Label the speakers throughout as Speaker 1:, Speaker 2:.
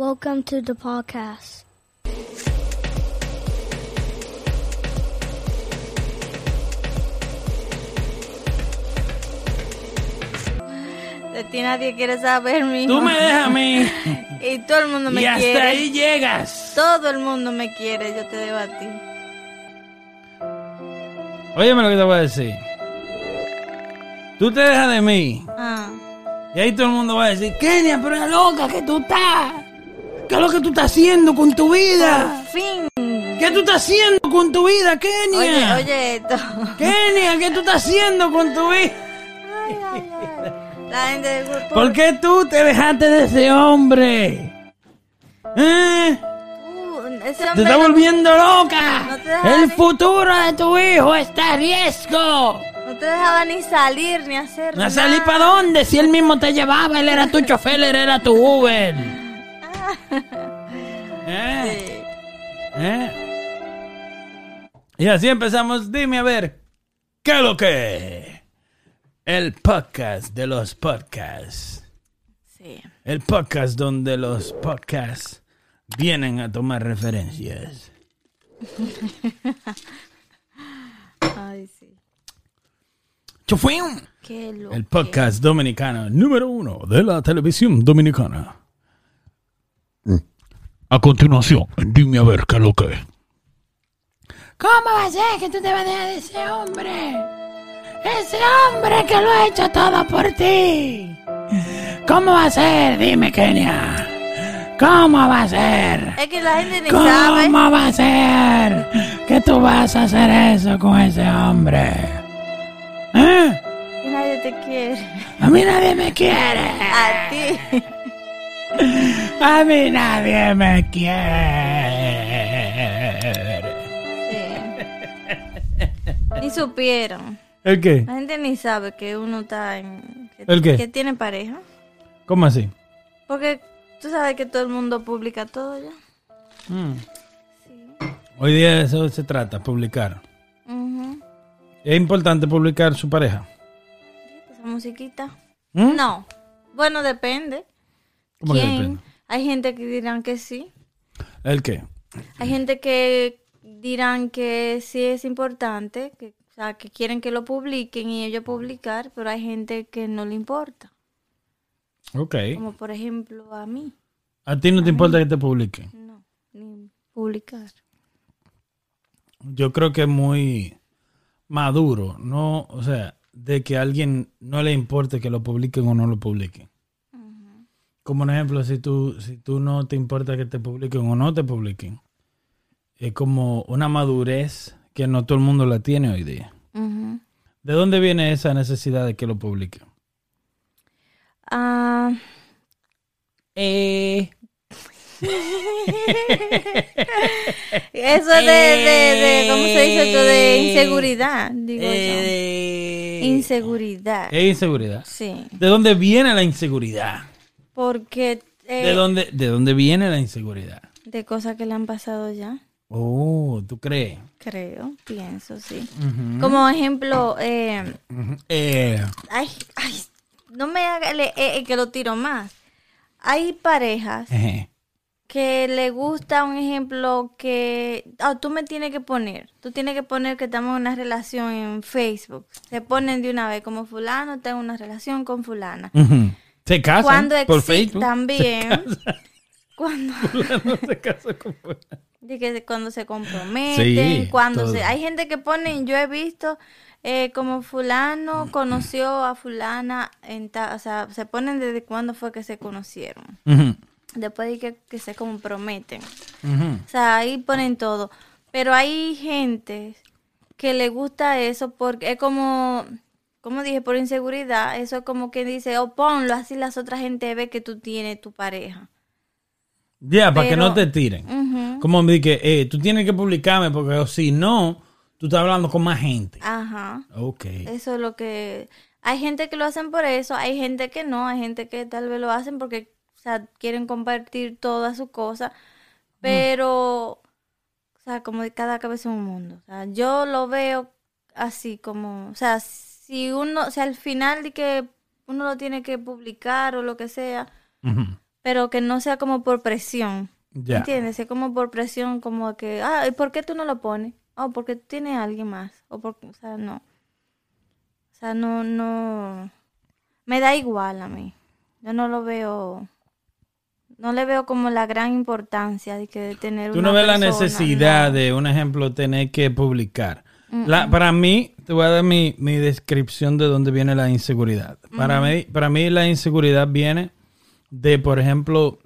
Speaker 1: Welcome to the podcast.
Speaker 2: De ti nadie quiere saber, mijo.
Speaker 3: Tú me dejas a mí.
Speaker 2: Y todo el mundo me
Speaker 3: y hasta
Speaker 2: quiere.
Speaker 3: ahí llegas.
Speaker 2: Todo el mundo me quiere, yo te debo a ti.
Speaker 3: Óyeme lo que te voy a decir. Tú te dejas de mí.
Speaker 2: Ah.
Speaker 3: Y ahí todo el mundo va a decir, Kenia, pero es loca que tú estás. ¿Qué es lo que tú estás haciendo con tu vida?
Speaker 2: Por fin.
Speaker 3: ¿Qué tú estás haciendo con tu vida,
Speaker 2: Oye,
Speaker 3: Kenia?
Speaker 2: oye esto.
Speaker 3: Kenia, ¿qué tú estás haciendo con tu vida?
Speaker 2: Ay, ay, ay. La gente del grupo.
Speaker 3: ¿Por qué tú te dejaste de ese hombre? ¿Eh?
Speaker 2: Ese
Speaker 3: Te está
Speaker 2: no-
Speaker 3: volviendo loca.
Speaker 2: No te dejas
Speaker 3: El
Speaker 2: ni-
Speaker 3: futuro de tu hijo está a riesgo.
Speaker 2: No te dejaba ni salir ni hacer
Speaker 3: ¿A salir
Speaker 2: nada.
Speaker 3: para dónde? Si él mismo te llevaba, él era tu chofer, él era tu Uber. ¿Eh? ¿Eh? Y así empezamos. Dime a ver, ¿qué es lo que? El podcast de los podcasts.
Speaker 2: Sí.
Speaker 3: El podcast donde los podcasts vienen a tomar referencias.
Speaker 2: Ay, sí. Qué.
Speaker 3: El podcast dominicano número uno de la televisión dominicana. A continuación, dime a ver qué es lo que. ¿Cómo va a ser que tú te vas a dejar de ese hombre? Ese hombre que lo ha hecho todo por ti. ¿Cómo va a ser? Dime, Kenia. ¿Cómo va a ser?
Speaker 2: Es que la gente ni sabe.
Speaker 3: ¿Cómo va a ser que tú vas a hacer eso con ese hombre? ¿Eh?
Speaker 2: Y nadie te quiere.
Speaker 3: A mí nadie me quiere.
Speaker 2: A ti.
Speaker 3: A mí nadie me quiere.
Speaker 2: Sí. Ni supieron.
Speaker 3: ¿El qué?
Speaker 2: La gente ni sabe que uno está en. Que,
Speaker 3: ¿El qué?
Speaker 2: Que tiene pareja.
Speaker 3: ¿Cómo así?
Speaker 2: Porque tú sabes que todo el mundo publica todo ya.
Speaker 3: Mm. Hoy día de eso se trata, publicar.
Speaker 2: Ujú.
Speaker 3: ¿Es importante publicar su pareja?
Speaker 2: Esa musiquita.
Speaker 3: ¿Mm?
Speaker 2: No. Bueno, depende.
Speaker 3: ¿Cómo que
Speaker 2: ¿Quién?
Speaker 3: depende?
Speaker 2: Hay gente que dirán que sí.
Speaker 3: ¿El qué?
Speaker 2: Hay gente que dirán que sí es importante, que, o sea, que quieren que lo publiquen y ellos publicar, pero hay gente que no le importa.
Speaker 3: Ok.
Speaker 2: Como por ejemplo a mí.
Speaker 3: ¿A ti no te importa que te publiquen?
Speaker 2: No, ni publicar.
Speaker 3: Yo creo que es muy maduro, ¿no? O sea, de que a alguien no le importe que lo publiquen o no lo publiquen. Como un ejemplo, si tú, si tú no te importa que te publiquen o no te publiquen, es como una madurez que no todo el mundo la tiene hoy día. ¿De dónde viene esa necesidad de que lo publiquen?
Speaker 2: Ah,
Speaker 3: Eh,
Speaker 2: eso de, de, de, ¿cómo se dice esto? De inseguridad, digo
Speaker 3: eh,
Speaker 2: yo. Inseguridad.
Speaker 3: es inseguridad.
Speaker 2: Sí,
Speaker 3: ¿De dónde viene la inseguridad?
Speaker 2: Porque eh,
Speaker 3: ¿De dónde, ¿De dónde viene la inseguridad?
Speaker 2: de cosas que le han pasado ya,
Speaker 3: Oh, ¿tú crees?
Speaker 2: creo, pienso, sí. Como ejemplo, eh.
Speaker 3: Eh,
Speaker 2: ay, ay, no me haga le- eh, que lo tiro más. Hay parejas que le gusta un ejemplo que ah, tú me tienes que poner, tú tienes que poner que estamos en una relación en Facebook. Se ponen de una vez como fulano, tengo una relación con fulana.
Speaker 3: Se casan
Speaker 2: Cuando
Speaker 3: por Facebook.
Speaker 2: también cuando
Speaker 3: se casa con fulano.
Speaker 2: de que cuando se comprometen,
Speaker 3: Sí,
Speaker 2: cuando
Speaker 3: todo.
Speaker 2: se hay gente que pone, yo he visto eh, como fulano conoció a fulana en ta- o sea, se ponen desde cuándo fue que se conocieron. Después de que, que se comprometen. O sea, ahí ponen todo. Pero hay gente que le gusta eso porque es como, como dije, por inseguridad. Eso es como que dice, oh, ponlo, así las otras gente ve que tú tienes tu pareja.
Speaker 3: Ya, para que no te tiren. Como me dije, eh, tú tienes que publicarme porque si no, tú estás hablando con más gente.
Speaker 2: Ajá.
Speaker 3: Ok.
Speaker 2: Eso es lo que... Hay gente que lo hacen por eso, hay gente que no, hay gente que tal vez lo hacen porque o sea, quieren compartir todas sus cosas, pero, o sea, como de cada cabeza un mundo. O sea, yo lo veo así como, o sea, si uno, o sea, al final de que uno lo tiene que publicar o lo que sea, pero que no sea como por presión.
Speaker 3: Ya.
Speaker 2: ¿Entiendes? Es como por presión, como que, ah, ¿y por qué tú no lo pones? Oh, porque tú tienes a alguien más. O porque, o sea, no. O sea, no, no. Me da igual a mí. Yo no lo veo. No le veo como la gran importancia de que de tener
Speaker 3: Tú
Speaker 2: una
Speaker 3: no ves la necesidad
Speaker 2: no.
Speaker 3: de, un ejemplo, tener que publicar. La- para mí, te voy a dar mi, mi descripción de dónde viene la inseguridad. Para, mí, para mí la inseguridad viene de, por ejemplo,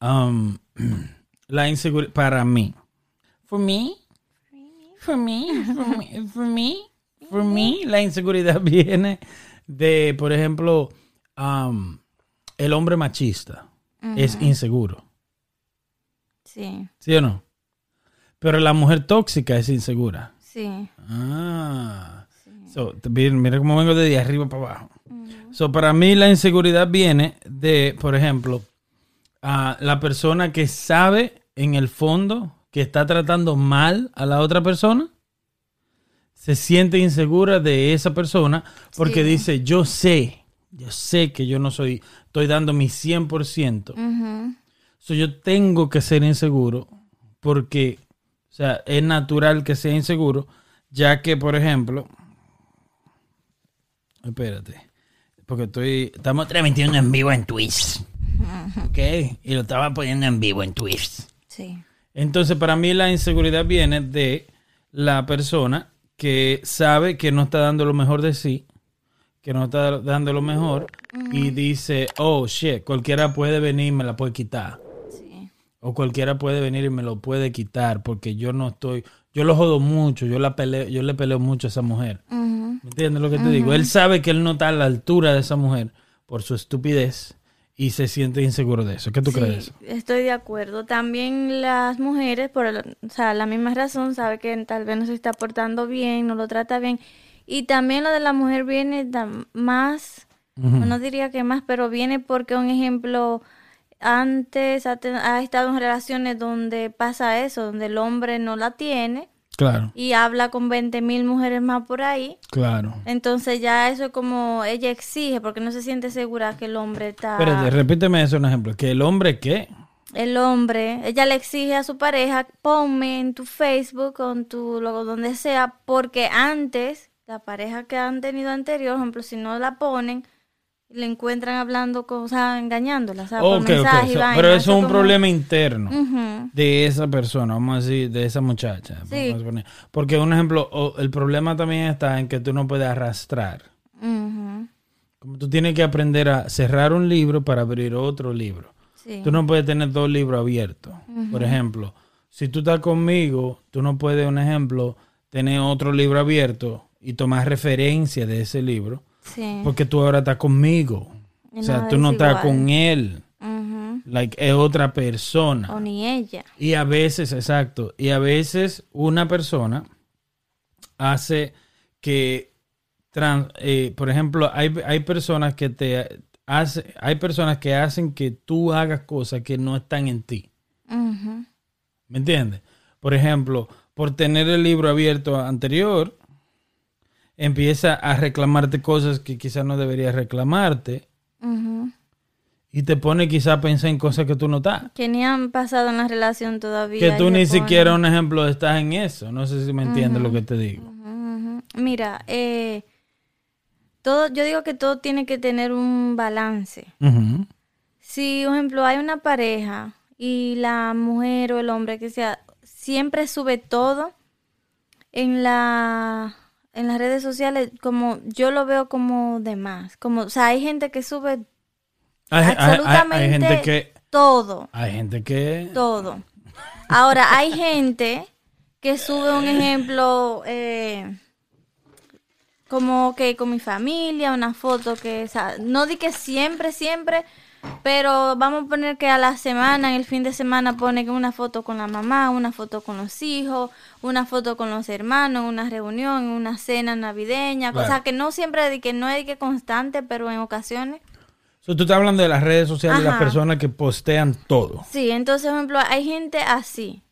Speaker 3: um, la inseguridad, para mí. For me, for me, for me, for me, for me, la inseguridad viene de, por ejemplo, um, el hombre machista es inseguro.
Speaker 2: Sí,
Speaker 3: ¿Sí o no? Pero la mujer tóxica es insegura.
Speaker 2: sí.
Speaker 3: Ah. So, mira, cómo vengo de, de arriba para abajo. So, para mí la inseguridad viene de, por ejemplo, a la persona que sabe en el fondo que está tratando mal a la otra persona. Se siente insegura de esa persona porque
Speaker 2: Sí.
Speaker 3: dice, yo sé, yo sé que yo no soy, estoy dando mi 100%.
Speaker 2: Ujú.
Speaker 3: So, yo tengo que ser inseguro porque, o sea, es natural que sea inseguro, ya que, por ejemplo, espérate, porque estoy, estamos transmitiendo en vivo en Twitch, ¿ok? Y lo estaba poniendo en vivo en Twitch.
Speaker 2: Sí.
Speaker 3: Entonces, para mí la inseguridad viene de la persona que sabe que no está dando lo mejor de sí, que no está dando lo mejor, y dice, oh, shit, cualquiera puede venir y me la puede quitar. O cualquiera puede venir y me lo puede quitar porque yo no estoy, yo lo jodo mucho, yo la peleo, yo le peleo mucho a esa mujer.
Speaker 2: Ujú.
Speaker 3: ¿Me entiendes lo que te digo? Él sabe que él no está a la altura de esa mujer por su estupidez y se siente inseguro de eso. ¿Qué tú
Speaker 2: Sí,
Speaker 3: crees? de eso?
Speaker 2: Estoy de acuerdo. También las mujeres, por el- o sea, la misma razón, sabe que tal vez no se está portando bien, no lo trata bien. Y también lo de la mujer viene más, no diría que más, pero viene porque, un ejemplo, antes ha, estado en relaciones donde pasa eso, donde el hombre no la tiene
Speaker 3: Claro,
Speaker 2: y habla con 20 mil mujeres más por ahí.
Speaker 3: claro.
Speaker 2: Entonces ya eso es como ella exige porque no se siente segura que el hombre está...
Speaker 3: Espérate, repíteme eso un ejemplo. Que el hombre qué?
Speaker 2: el hombre, ella le exige a su pareja, ponme en tu Facebook o en tu logo, donde sea, porque antes, la pareja que han tenido anterior, por ejemplo, si no la ponen, le encuentran hablando, sea, engañándola, o sea, por mensaje y
Speaker 3: So-
Speaker 2: vaina,
Speaker 3: pero eso es un
Speaker 2: como-
Speaker 3: problema interno. De esa persona, vamos a decir, de esa muchacha.
Speaker 2: Sí.
Speaker 3: Porque un ejemplo, el problema también está en que tú no puedes arrastrar.
Speaker 2: ujú,
Speaker 3: Como tú tienes que aprender a cerrar un libro para abrir otro libro.
Speaker 2: sí,
Speaker 3: Tú no puedes tener dos libros abiertos. Por ejemplo, si tú estás conmigo, tú no puedes, un ejemplo, tener otro libro abierto y tomar referencia de ese libro,
Speaker 2: sí,
Speaker 3: porque tú ahora estás conmigo.
Speaker 2: Y
Speaker 3: O sea,
Speaker 2: no
Speaker 3: tú
Speaker 2: es
Speaker 3: no estás
Speaker 2: igual.
Speaker 3: con él. Like, es otra persona.
Speaker 2: o ni ella,
Speaker 3: Y a veces, exacto, y a veces una persona hace que, tran- eh, por ejemplo, hay, hay personas que te hace, hay personas que hacen que tú hagas cosas que no están en ti. ¿Me entiendes? Por ejemplo, por tener el libro abierto anterior, empieza a reclamarte cosas que quizás no deberías reclamarte y te pone quizás a pensar en cosas que tú no estás.
Speaker 2: que ni han pasado en la relación todavía.
Speaker 3: Que tú ni siquiera, un ejemplo, estás en eso. No sé si me entiendes lo que te digo.
Speaker 2: Mira, eh, todo, yo digo que todo tiene que tener un balance. Si, por ejemplo, hay una pareja y la mujer o el hombre que sea siempre sube todo en la en las redes sociales, como yo lo veo como de más. Como, o sea, hay gente que sube
Speaker 3: Hay, hay- hay-
Speaker 2: absolutamente
Speaker 3: hay gente que.
Speaker 2: todo.
Speaker 3: Hay gente que.
Speaker 2: Todo. Ahora, hay gente que sube un ejemplo eh, como que con mi familia, una foto que, o sea, no di que siempre, siempre, pero vamos a poner que a la semana, en el fin de semana, pone una foto con la mamá, una foto con los hijos, una foto con los hermanos, una reunión, una cena navideña,
Speaker 3: Claro.
Speaker 2: o sea, que no siempre, di que no es que constante, pero en ocasiones.
Speaker 3: So, tú estás hablando de las redes sociales de las
Speaker 2: Ajá.
Speaker 3: personas que postean todo.
Speaker 2: Sí, entonces, por ejemplo, hay gente así.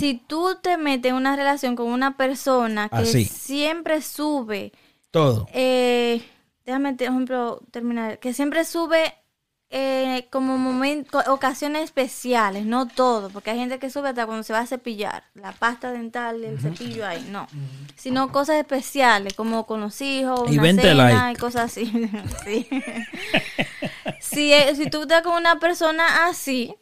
Speaker 2: Si tú te metes en una relación con una persona que
Speaker 3: Así.
Speaker 2: siempre sube,
Speaker 3: Todo.
Speaker 2: eh, déjame, por ejemplo, terminar, que siempre sube eh, como momentos, ocasiones especiales, no todo, porque hay gente que sube hasta cuando se va a cepillar, la pasta dental, el cepillo ahí, no, sino cosas especiales, como con los hijos,
Speaker 3: Y
Speaker 2: una
Speaker 3: 20
Speaker 2: cena
Speaker 3: like.
Speaker 2: y cosas así. sí. si, si tú estás con una persona así,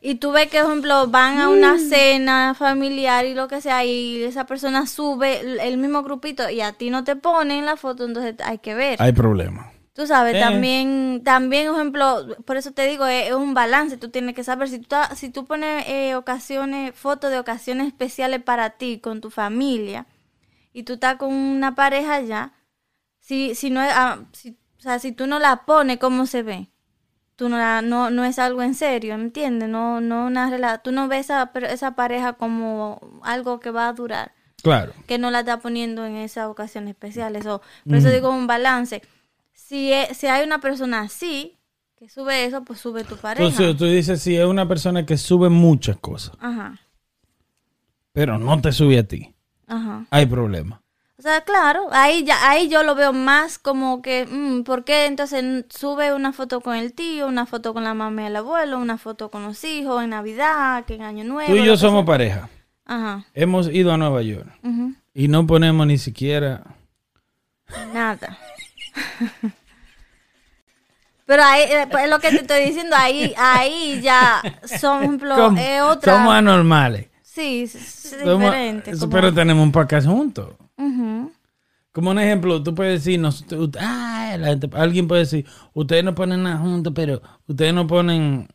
Speaker 2: y tú ves que, por ejemplo, van a una cena familiar y lo que sea, y esa persona sube el, el mismo grupito y a ti no te ponen la foto, entonces hay que ver.
Speaker 3: Hay problema.
Speaker 2: Tú sabes, también, también, por ejemplo, por eso te digo, es, es un balance. Tú tienes que saber si tú, si tú pones eh, ocasiones, fotos de ocasiones especiales para ti, con tu familia, y tú estás con una pareja ya, si, si no ah, si- o sea, si tú no la pones, ¿cómo se ve? Tú no, la- no, no es algo en serio, ¿me entiendes? No, no una tú no ves a esa pareja como algo que va a durar
Speaker 3: Claro.
Speaker 2: que no la está poniendo en esas ocasiones especiales. O, por eso digo un balance. Si, e- si hay una persona así, que sube eso, pues sube tu pareja.
Speaker 3: Entonces tú dices si es una persona que sube muchas cosas,
Speaker 2: Ajá,
Speaker 3: pero no te sube a ti.
Speaker 2: ajá.
Speaker 3: Hay problema.
Speaker 2: O sea, claro, ahí ya ahí yo lo veo más como que, mm, ¿por qué entonces sube una foto con el tío, una foto con la mamá y el abuelo, una foto con los hijos en Navidad, que en Año Nuevo?
Speaker 3: Tú y yo somos
Speaker 2: sea?
Speaker 3: pareja.
Speaker 2: Ajá,
Speaker 3: Hemos ido a Nueva York
Speaker 2: ujú,
Speaker 3: y no ponemos ni siquiera...
Speaker 2: nada. Pero ahí, eh, pues, es lo que te estoy diciendo, ahí, ahí ya son, es otra.
Speaker 3: Somos anormales.
Speaker 2: Sí, es,
Speaker 3: Somos-
Speaker 2: diferente. como-
Speaker 3: Pero tenemos un podcast juntos.
Speaker 2: Ujú.
Speaker 3: Como un ejemplo, tú puedes decir, ut- ah, la gente- alguien puede decir, ustedes no ponen nada juntos, pero ustedes no ponen,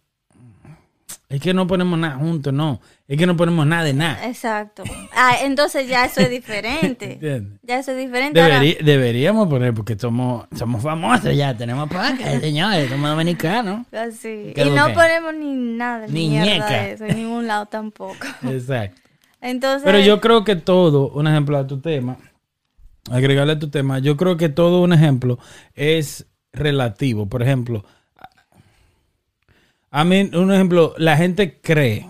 Speaker 3: es que no ponemos nada juntos, no, es que no ponemos nada de nada.
Speaker 2: Exacto. Ah, entonces ya eso es diferente.
Speaker 3: ¿Entiendes?
Speaker 2: ya eso es diferente.
Speaker 3: Deberí- deberíamos poner, porque somos, somos famosos ya, tenemos podcast, señores, somos dominicanos.
Speaker 2: Así.
Speaker 3: ¿Qué
Speaker 2: Y no ponemos ni nada,
Speaker 3: Ni
Speaker 2: ni mierda de eso, en ningún lado tampoco.
Speaker 3: Exacto.
Speaker 2: Entonces,
Speaker 3: Pero yo creo que todo, un ejemplo a tu tema, agregarle a tu tema, yo creo que todo un ejemplo es relativo. Por ejemplo, a mí, un ejemplo, la gente cree,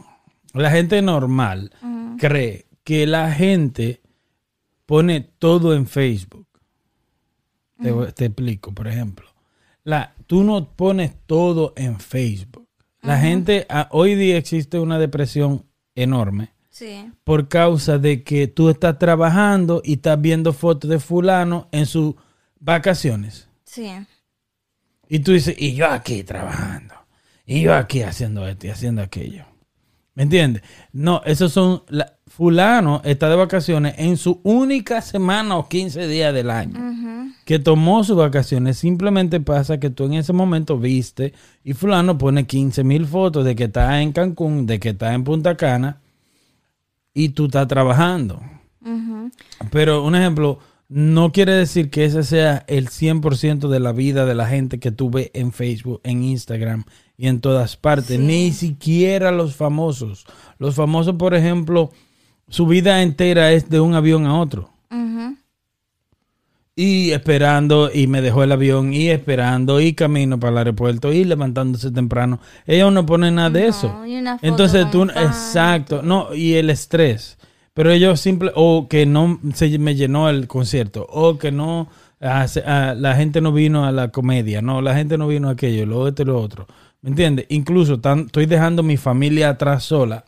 Speaker 3: la gente normal cree que la gente pone todo en Facebook. Te, te explico, por ejemplo. La, tú no pones todo en Facebook. La gente, ah, hoy día existe una depresión enorme
Speaker 2: sí,
Speaker 3: por causa de que tú estás trabajando y estás viendo fotos de fulano en sus vacaciones.
Speaker 2: sí.
Speaker 3: Y tú dices, y yo aquí trabajando, y yo aquí haciendo esto y haciendo aquello. ¿Me entiendes? No, esos son, la- fulano está de vacaciones en su única semana o 15 días del año. Que tomó sus vacaciones. Simplemente pasa que tú en ese momento viste y fulano pone 15 mil fotos de que está en Cancún, de que está en Punta Cana y tú estás trabajando. Pero un ejemplo, no quiere decir que ese sea el 100% de la vida de la gente que tú ves en Facebook, en Instagram y en todas partes. Ni siquiera los famosos. Los famosos, por ejemplo, su vida entera es de un avión a otro. Y esperando, y me dejó el avión, y esperando, y camino para el aeropuerto, y levantándose temprano. Ellos no ponen nada de
Speaker 2: No,
Speaker 3: eso. Entonces tú, exacto, no, y el estrés. Pero ellos simple, o que no se me llenó el concierto, o que no, ah, ah, la gente no vino a la comedia, no, la gente no vino a aquello, lo otro y lo otro. ¿Me entiendes? Incluso tan- estoy dejando mi familia atrás sola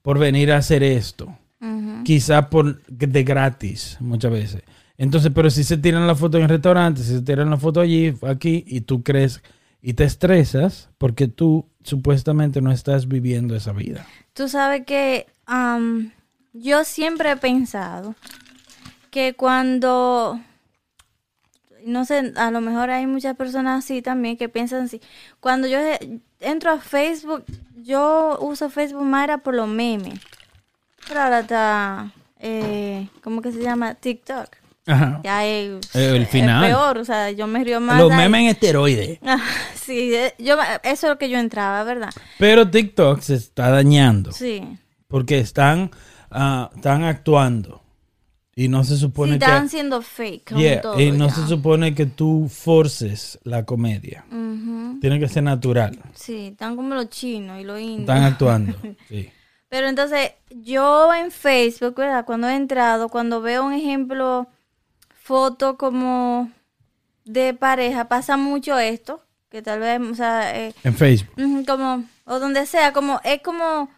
Speaker 3: por venir a hacer esto
Speaker 2: Ujú.
Speaker 3: quizás por de gratis muchas veces. Entonces, pero si se tiran la foto en el restaurante, si se tiran la foto allí, aquí, y tú crees y te estresas porque tú supuestamente no estás viviendo esa vida.
Speaker 2: Tú sabes que am, yo siempre he pensado que cuando, no sé, a lo mejor hay muchas personas así también que piensan así, cuando yo eh, entro a Facebook, yo uso Facebook más era por los memes, pero ahora está, eh, ¿cómo que se llama? TikTok.
Speaker 3: Ajá.
Speaker 2: Ya es,
Speaker 3: el
Speaker 2: es peor, o sea, yo me río más.
Speaker 3: Los memes en esteroides.
Speaker 2: Ah, sí, eh, yo, eso es lo que yo entraba, ¿verdad?
Speaker 3: Pero TikTok se está dañando
Speaker 2: Sí.
Speaker 3: porque están, ah, están actuando y no se
Speaker 2: Sí,
Speaker 3: supone
Speaker 2: estaban
Speaker 3: que...
Speaker 2: siendo fake. con
Speaker 3: Yeah,
Speaker 2: todo
Speaker 3: y no
Speaker 2: ya.
Speaker 3: se supone que tú forces la comedia. Tiene que ser natural.
Speaker 2: Sí, están como los chinos y los indios.
Speaker 3: Están actuando. Sí.
Speaker 2: Pero entonces, yo en Facebook, ¿verdad? Cuando he entrado, cuando veo un ejemplo, foto como de pareja, pasa mucho esto, que tal vez, o sea, eh,
Speaker 3: En Facebook.
Speaker 2: Como o donde sea como es como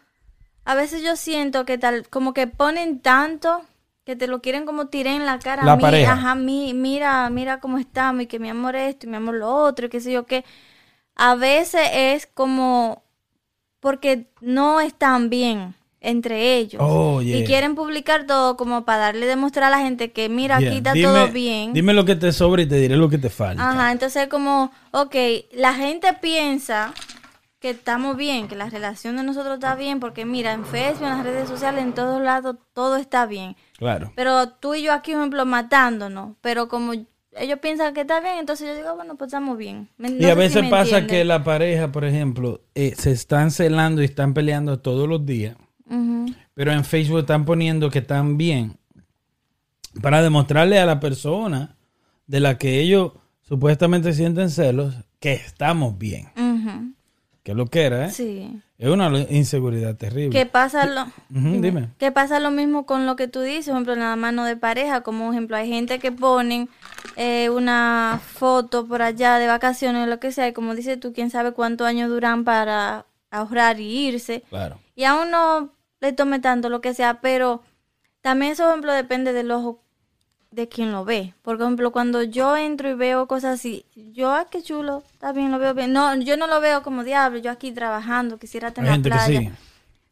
Speaker 2: a veces yo siento que tal como que ponen tanto que te lo quieren como tirar en la cara
Speaker 3: La
Speaker 2: mi-
Speaker 3: pareja.
Speaker 2: ajá mi, mira mira cómo estamos y que mi amor esto y mi amor lo otro y qué sé yo qué a veces es como porque no están bien entre ellos
Speaker 3: Oh, yeah.
Speaker 2: y quieren publicar todo como para darle demostrar a la gente que mira
Speaker 3: Yeah.
Speaker 2: aquí está
Speaker 3: Dime-
Speaker 2: todo bien
Speaker 3: Dime lo que te sobra y te diré lo que te falta.
Speaker 2: Ajá, entonces como, ok, la gente piensa que estamos bien, que la relación de nosotros está bien, porque mira, en Facebook, en las redes sociales, en todos lados, todo está bien.
Speaker 3: Claro.
Speaker 2: Pero tú y yo aquí, por ejemplo, matándonos, pero como ellos piensan que está bien, entonces yo digo, bueno, pues estamos bien. No
Speaker 3: y a
Speaker 2: si
Speaker 3: veces pasa que la pareja, por ejemplo, eh, se están celando y están peleando todos los días, pero en Facebook están poniendo que están bien para demostrarle a la persona de la que ellos supuestamente sienten celos que estamos bien.
Speaker 2: ujú,
Speaker 3: Que lo que era, ¿eh?
Speaker 2: Sí.
Speaker 3: Es una inseguridad terrible.
Speaker 2: ¿Qué pasa lo,
Speaker 3: dime.
Speaker 2: ¿Qué pasa lo mismo con lo que tú dices, por ejemplo, en la mano de pareja? Como ejemplo, hay gente que ponen eh, una foto por allá de vacaciones o lo que sea, y como dices tú, quién sabe cuántos años duran para ahorrar y irse.
Speaker 3: Claro.
Speaker 2: Y a uno le tome tanto lo que sea, pero también eso, por ejemplo, depende del ojo de quien lo ve. Por ejemplo, cuando yo entro y veo cosas así, yo, ah, qué chulo, está bien, lo veo bien. No, yo no lo veo como diablo, yo aquí trabajando, quisiera estar
Speaker 3: Hay gente que
Speaker 2: playa.
Speaker 3: sí.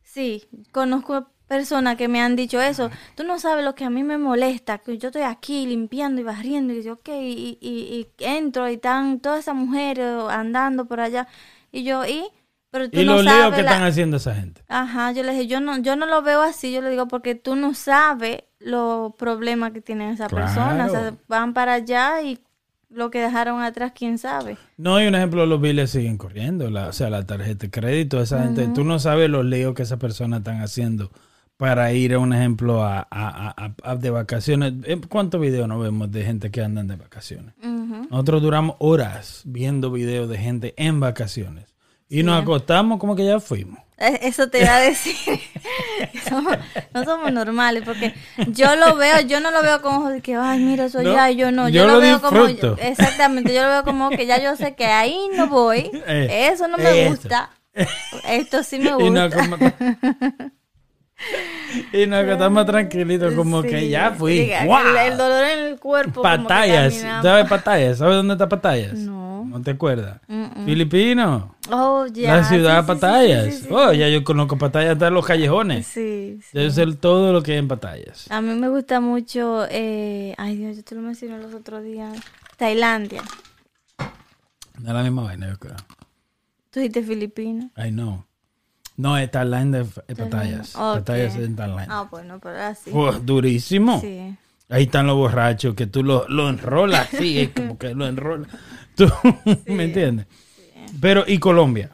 Speaker 2: Sí, conozco personas que me han dicho eso. Tú no sabes lo que a mí me molesta, que yo estoy aquí limpiando y barriendo y digo, ok, y, y, y entro y están todas esas mujeres andando por allá. Y yo, ¿y? Pero tú
Speaker 3: Y
Speaker 2: no
Speaker 3: los líos que
Speaker 2: la-
Speaker 3: están haciendo esa gente.
Speaker 2: Ajá, yo le dije, yo no, yo no lo veo así, yo le digo, porque tú no sabes los problemas que tienen esa persona. O sea,
Speaker 3: Claro.
Speaker 2: van para allá y lo que dejaron atrás, quién sabe.
Speaker 3: No, y un ejemplo, los biles siguen corriendo, la, o sea, la tarjeta de crédito, esa gente, tú no sabes los líos que esas personas están haciendo para ir a un ejemplo a, a- a- de vacaciones. Eh, ¿Cuántos videos no vemos de gente que andan de vacaciones? Nosotros duramos horas viendo videos de gente en vacaciones y nos acostamos como que ya fuimos.
Speaker 2: Eh, Eso te iba a decir. Somos- no somos normales porque yo lo veo, yo no lo veo con ojos de que, ay, mira eso
Speaker 3: No,
Speaker 2: ya, yo no.
Speaker 3: yo
Speaker 2: Yo,
Speaker 3: lo
Speaker 2: lo veo como. Exactamente, yo lo veo como que ya yo sé que ahí no voy.
Speaker 3: Eh,
Speaker 2: eso no me
Speaker 3: eso.
Speaker 2: gusta. Esto sí me gusta.
Speaker 3: Y nos acostamos tranquilitos como que ya fui.
Speaker 2: El, el dolor en el cuerpo.
Speaker 3: Patallas. ¿Sabes Patallas? ¿Sabes dónde está Patallas?
Speaker 2: No.
Speaker 3: ¿No te acuerdas? Filipino.
Speaker 2: Oh, ya.
Speaker 3: la ciudad de
Speaker 2: sí,
Speaker 3: Patallas.
Speaker 2: sí.
Speaker 3: Oh, ya yo conozco Patallas hasta los callejones.
Speaker 2: Sí,
Speaker 3: yo sé todo lo que hay en Patallas.
Speaker 2: A mí me gusta mucho, eh, ay Dios, yo te lo mencioné los otros días, Tailandia.
Speaker 3: No es la misma vaina, yo creo.
Speaker 2: Tú dijiste filipino.
Speaker 3: I know. No, es Tailandia, es Patallas.
Speaker 2: Ok.
Speaker 3: Patallas es.
Speaker 2: Ah, bueno, pero así.
Speaker 3: Oh, durísimo.
Speaker 2: Sí.
Speaker 3: Ahí están los borrachos que tú lo, lo enrolas así, es como que lo enrolas. Tú, ¿me entiendes? Pero, ¿y Colombia?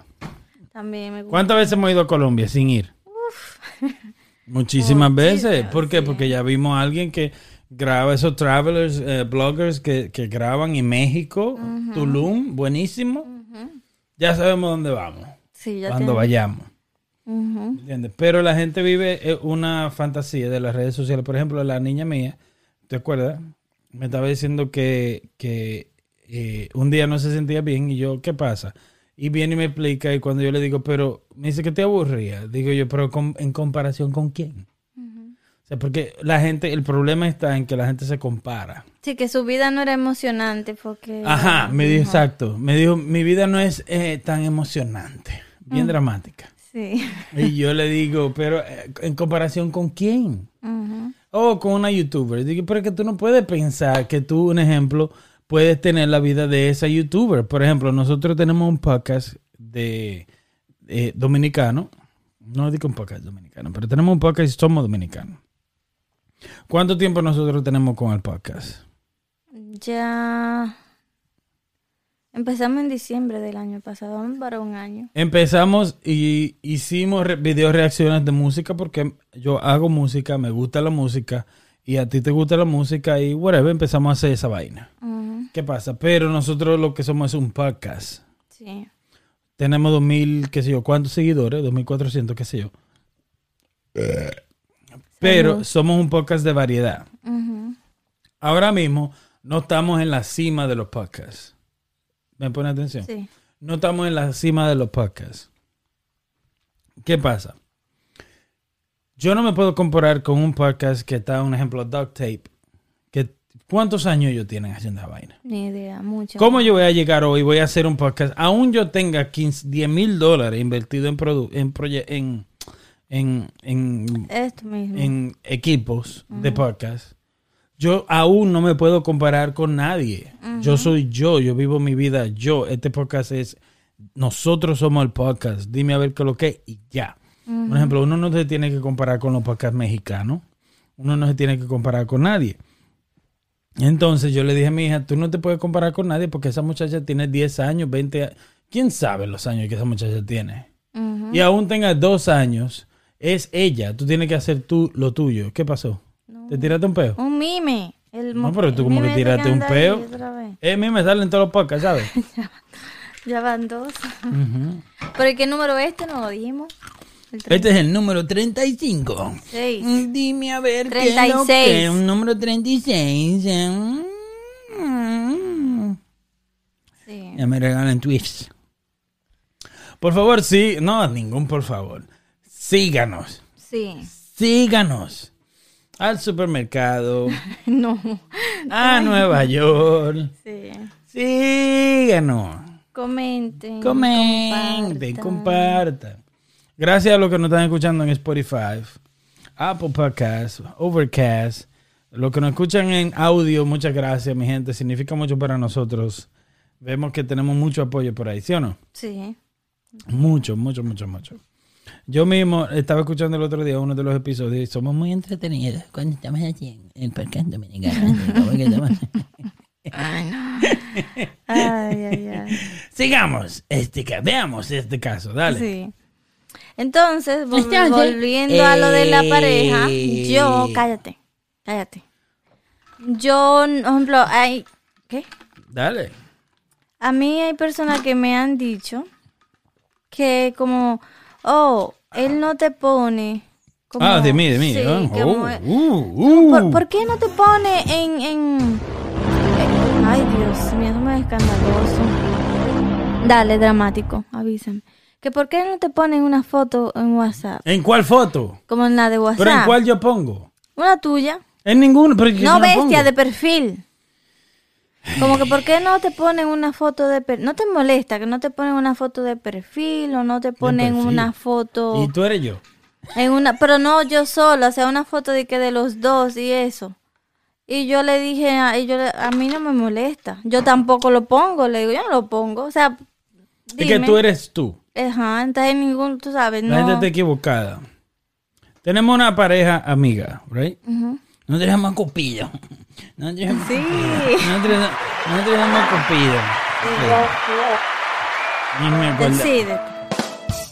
Speaker 2: También me gusta.
Speaker 3: ¿Cuántas veces hemos ido a Colombia sin ir? Muchísimas veces. ¿Por qué?
Speaker 2: sí.
Speaker 3: Porque ya vimos a alguien que graba esos travelers, eh, bloggers que, que graban en México, Tulum, buenísimo. Ya sabemos dónde vamos,
Speaker 2: Sí, ya
Speaker 3: cuando
Speaker 2: tiene-
Speaker 3: vayamos.
Speaker 2: Ujú.
Speaker 3: ¿me entiendes? Pero la gente vive eh, una fantasía de las redes sociales. Por ejemplo, la niña mía, ¿te acuerdas? Me estaba diciendo que, que eh, un día no se sentía bien y yo, ¿qué pasa? Y viene y me explica y cuando yo le digo, pero me dice que te aburría. Digo yo, pero con- en comparación con quién? O sea, porque la gente, el problema está en que la gente se compara.
Speaker 2: Sí, que su vida no era emocionante porque...
Speaker 3: Ajá, me dijo exacto. Me dijo, mi vida no es eh, tan emocionante, bien dramática.
Speaker 2: Sí.
Speaker 3: Y yo le digo, pero eh, en comparación con quién? O con una youtuber. Digo, pero es que tú no puedes pensar que tú, un ejemplo, puedes tener la vida de esa youtuber. Por ejemplo, nosotros tenemos un podcast de eh, dominicano. No digo un podcast dominicano, pero tenemos un podcast y somos dominicanos. ¿Cuánto tiempo nosotros tenemos con el podcast?
Speaker 2: Ya... Empezamos en diciembre del año pasado, vamos para un año.
Speaker 3: Empezamos y hicimos video reacciones de música porque yo hago música, me gusta la música y a ti te gusta la música y whatever, empezamos a hacer esa vaina. ¿Qué pasa? Pero nosotros lo que somos es un podcast.
Speaker 2: Sí.
Speaker 3: Tenemos 2000, qué sé yo, ¿cuántos seguidores? 2400, qué sé yo. Pero
Speaker 2: Salud.
Speaker 3: somos un podcast de variedad. Ahora mismo no estamos en la cima de los podcasts. ¿Me pone atención?
Speaker 2: Sí.
Speaker 3: no estamos en la cima de los podcasts. ¿Qué pasa? Yo no me puedo comparar con un podcast que está, un ejemplo, Duct Tape. Que, ¿Cuántos años ellos tienen haciendo esa vaina?
Speaker 2: Ni idea, mucho.
Speaker 3: ¿Cómo yo voy a llegar hoy? Voy a hacer un podcast. Aún yo tenga 15, 10 mil dólares invertido en, produ- en, en, en, en,
Speaker 2: Esto mismo.
Speaker 3: en equipos de podcast. Yo aún no me puedo comparar con nadie. Yo soy yo, yo vivo mi vida yo. Este podcast es, nosotros somos el podcast. Dime a ver qué es lo que es y ya. Por ejemplo, uno no se tiene que comparar con los podcasts mexicanos. Uno no se tiene que comparar con nadie. Entonces yo le dije a mi hija, tú no te puedes comparar con nadie porque esa muchacha tiene 10 años, 20 años. ¿Quién sabe los años que esa muchacha tiene? Y aún tenga dos años, es ella. Tú tienes que hacer tú lo tuyo. ¿Qué pasó? ¿Te tiraste un peo?
Speaker 2: Un mime. El
Speaker 3: No, pero tú como que
Speaker 2: mime
Speaker 3: tiraste un peo. Eh, a mí me salen todos los podcasts, ¿sabes?
Speaker 2: Ya van dos.
Speaker 3: Ujú.
Speaker 2: ¿Pero qué número es este? No lo dijimos.
Speaker 3: Este es el número 35.
Speaker 2: 36.
Speaker 3: Mm, Dime a ver qué es
Speaker 2: 36.
Speaker 3: lo que número 36. Mm.
Speaker 2: Sí.
Speaker 3: Ya me regalan Twitch. Por favor, sí. No, ningún por favor. Síganos.
Speaker 2: Sí.
Speaker 3: Síganos. Al supermercado.
Speaker 2: No.
Speaker 3: a Nueva York.
Speaker 2: Sí.
Speaker 3: Síganos.
Speaker 2: Comenten.
Speaker 3: Comenten,
Speaker 2: compartan.
Speaker 3: compartan. Gracias a los que nos están escuchando en Spotify, Apple Podcasts, Overcast. Los que nos escuchan en audio, muchas gracias, mi gente. Significa mucho para nosotros. Vemos que tenemos mucho apoyo por ahí, ¿sí o no?
Speaker 2: Sí.
Speaker 3: Mucho, mucho, mucho, mucho. Yo mismo estaba escuchando el otro día uno de los episodios y somos muy entretenidos cuando estamos aquí en el podcast dominicano. Que estamos-
Speaker 2: Ay, ay, ay.
Speaker 3: Sigamos este veamos este caso, dale.
Speaker 2: Sí. Entonces, vol-
Speaker 3: Entonces,
Speaker 2: volviendo a lo de la
Speaker 3: eh,
Speaker 2: pareja, yo, cállate, cállate. Yo, por ejemplo, hay, ¿qué?
Speaker 3: Dale.
Speaker 2: A mí hay personas que me han dicho que como, oh, él no te pone. Como,
Speaker 3: ah, de mí, de mí.
Speaker 2: Sí,
Speaker 3: ah.
Speaker 2: como-
Speaker 3: Oh, uh, uh.
Speaker 2: ¿Por, por qué no te pone en, en... Ay, Dios mío, eso me es escandaloso. Dale, dramático, avísame. Que por qué no te ponen una foto en WhatsApp,
Speaker 3: ¿En cuál foto?
Speaker 2: como en la de WhatsApp.
Speaker 3: ¿Pero en cuál yo pongo?
Speaker 2: Una tuya.
Speaker 3: En. Pero que
Speaker 2: No bestia,
Speaker 3: pongo.
Speaker 2: de perfil. Como que por qué no te ponen una foto de perfil. No te molesta que no te ponen una foto de perfil o no te ponen una foto
Speaker 3: Y tú eres yo.
Speaker 2: en una, pero no yo sola, o sea, una foto de que de los dos y eso. Y yo le dije, a, y yo le- a mí no me molesta. Yo tampoco lo pongo, le digo, yo no lo pongo. O sea,
Speaker 3: Es que
Speaker 2: dime.
Speaker 3: tú eres tú.
Speaker 2: Ajá, entonces ningún, tú sabes,
Speaker 3: La gente
Speaker 2: no.
Speaker 3: está equivocada. Tenemos una pareja amiga, ¿right?
Speaker 2: Ujú.
Speaker 3: Nosotros llamamos Cupido. Nosotros
Speaker 2: Sí.
Speaker 3: Nosotros, nosotros. Sí. Ni me acuerdo.
Speaker 2: Decídete.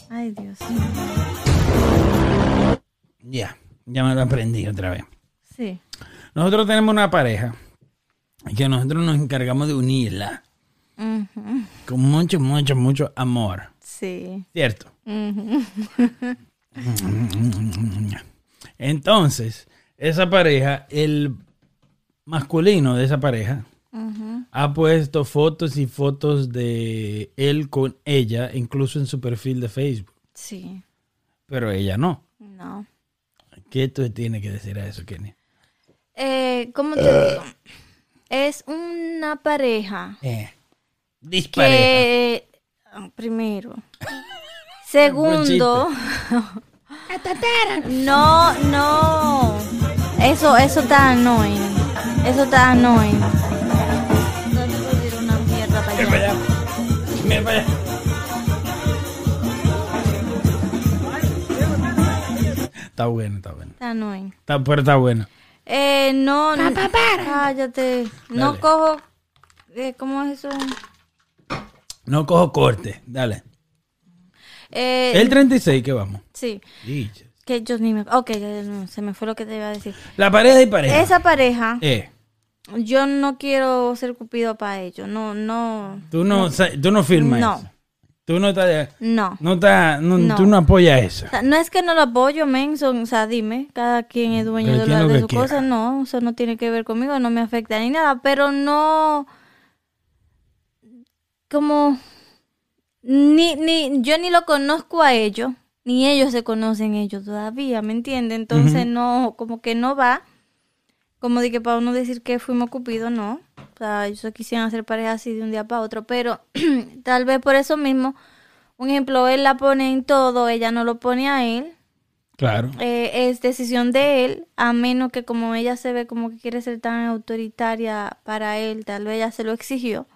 Speaker 2: Ay, Dios.
Speaker 3: Ya, ya me lo aprendí otra vez.
Speaker 2: Sí.
Speaker 3: Nosotros tenemos una pareja que nosotros nos encargamos de unirla con mucho, mucho, mucho amor.
Speaker 2: Sí.
Speaker 3: ¿Cierto? Entonces, esa pareja, el masculino de esa pareja, ha puesto fotos y fotos de él con ella, incluso en su perfil de Facebook.
Speaker 2: Sí.
Speaker 3: Pero ella no.
Speaker 2: No.
Speaker 3: ¿Qué tú tienes que decir a eso, Kenny?
Speaker 2: Eh, ¿Cómo te digo? Es una pareja
Speaker 3: Eh, dispareja.
Speaker 2: que primero segundo no no eso eso está annoying eso está annoying una mierda para
Speaker 3: Mira para
Speaker 2: allá
Speaker 3: allá. Mira para allá. Está bueno, está bueno.
Speaker 2: está annoying
Speaker 3: Está, pero está bueno.
Speaker 2: eh no no cállate no
Speaker 3: Dale.
Speaker 2: cojo eh, cómo es eso
Speaker 3: No cojo corte. Dale.
Speaker 2: eh,
Speaker 3: El 36 que vamos.
Speaker 2: sí
Speaker 3: Dicho.
Speaker 2: que yo ni me ok ya no, se me fue lo que te iba a decir
Speaker 3: La pareja y pareja.
Speaker 2: esa pareja
Speaker 3: Eh,
Speaker 2: yo no quiero ser cupido para ellos no no
Speaker 3: tú no, sa- tú no firmas
Speaker 2: No.
Speaker 3: eso. Tú no estás...
Speaker 2: no
Speaker 3: No está, no,
Speaker 2: No.
Speaker 3: Tú no apoyas eso.
Speaker 2: O sea, no es que no lo apoyo, men, son, o sea, dime, cada quien es dueño de, la- de su
Speaker 3: quiera.
Speaker 2: cosa, no, eso no tiene que ver conmigo, no me afecta ni nada, pero no, como, ni, ni, yo ni lo conozco a ellos, ni ellos se conocen ellos todavía, ¿me entiendes? Entonces no, como que no va, como de que para uno decir que fuimos cupidos, no. O sea, ellos quisieran hacer pareja así de un día para otro, pero tal vez por eso mismo, un ejemplo, él la pone en todo, ella no lo pone a él.
Speaker 3: Claro.
Speaker 2: Eh, es decisión de él, a menos que como ella se ve como que quiere ser tan autoritaria para él, tal vez ella se lo exigió.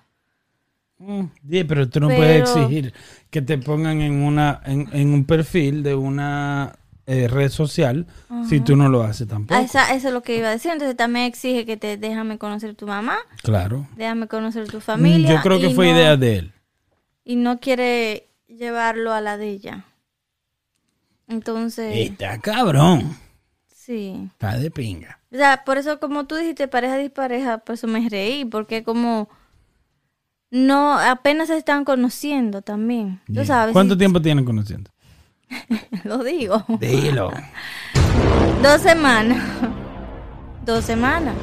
Speaker 3: Mm, Sí, pero tú no puedes exigir que te pongan en una en, en un perfil de una eh, red social si tú no lo haces tampoco.
Speaker 2: Ah, esa- eso es lo que iba a decir. Entonces también exige que te déjame conocer tu mamá,
Speaker 3: Claro.
Speaker 2: déjame conocer tu familia.
Speaker 3: Yo creo que fue
Speaker 2: no-
Speaker 3: idea de él.
Speaker 2: Y no quiere llevarlo a la de ella. Entonces,
Speaker 3: Está cabrón.
Speaker 2: sí.
Speaker 3: Está de pinga.
Speaker 2: O sea, por eso como tú dijiste pareja dispareja, por eso me reí, porque como no, apenas se están conociendo también. Tú
Speaker 3: Yeah.
Speaker 2: sabes.
Speaker 3: ¿Cuánto tiempo tienen conociendo?
Speaker 2: Lo digo.
Speaker 3: Dilo.
Speaker 2: Dos semanas. Dos semanas.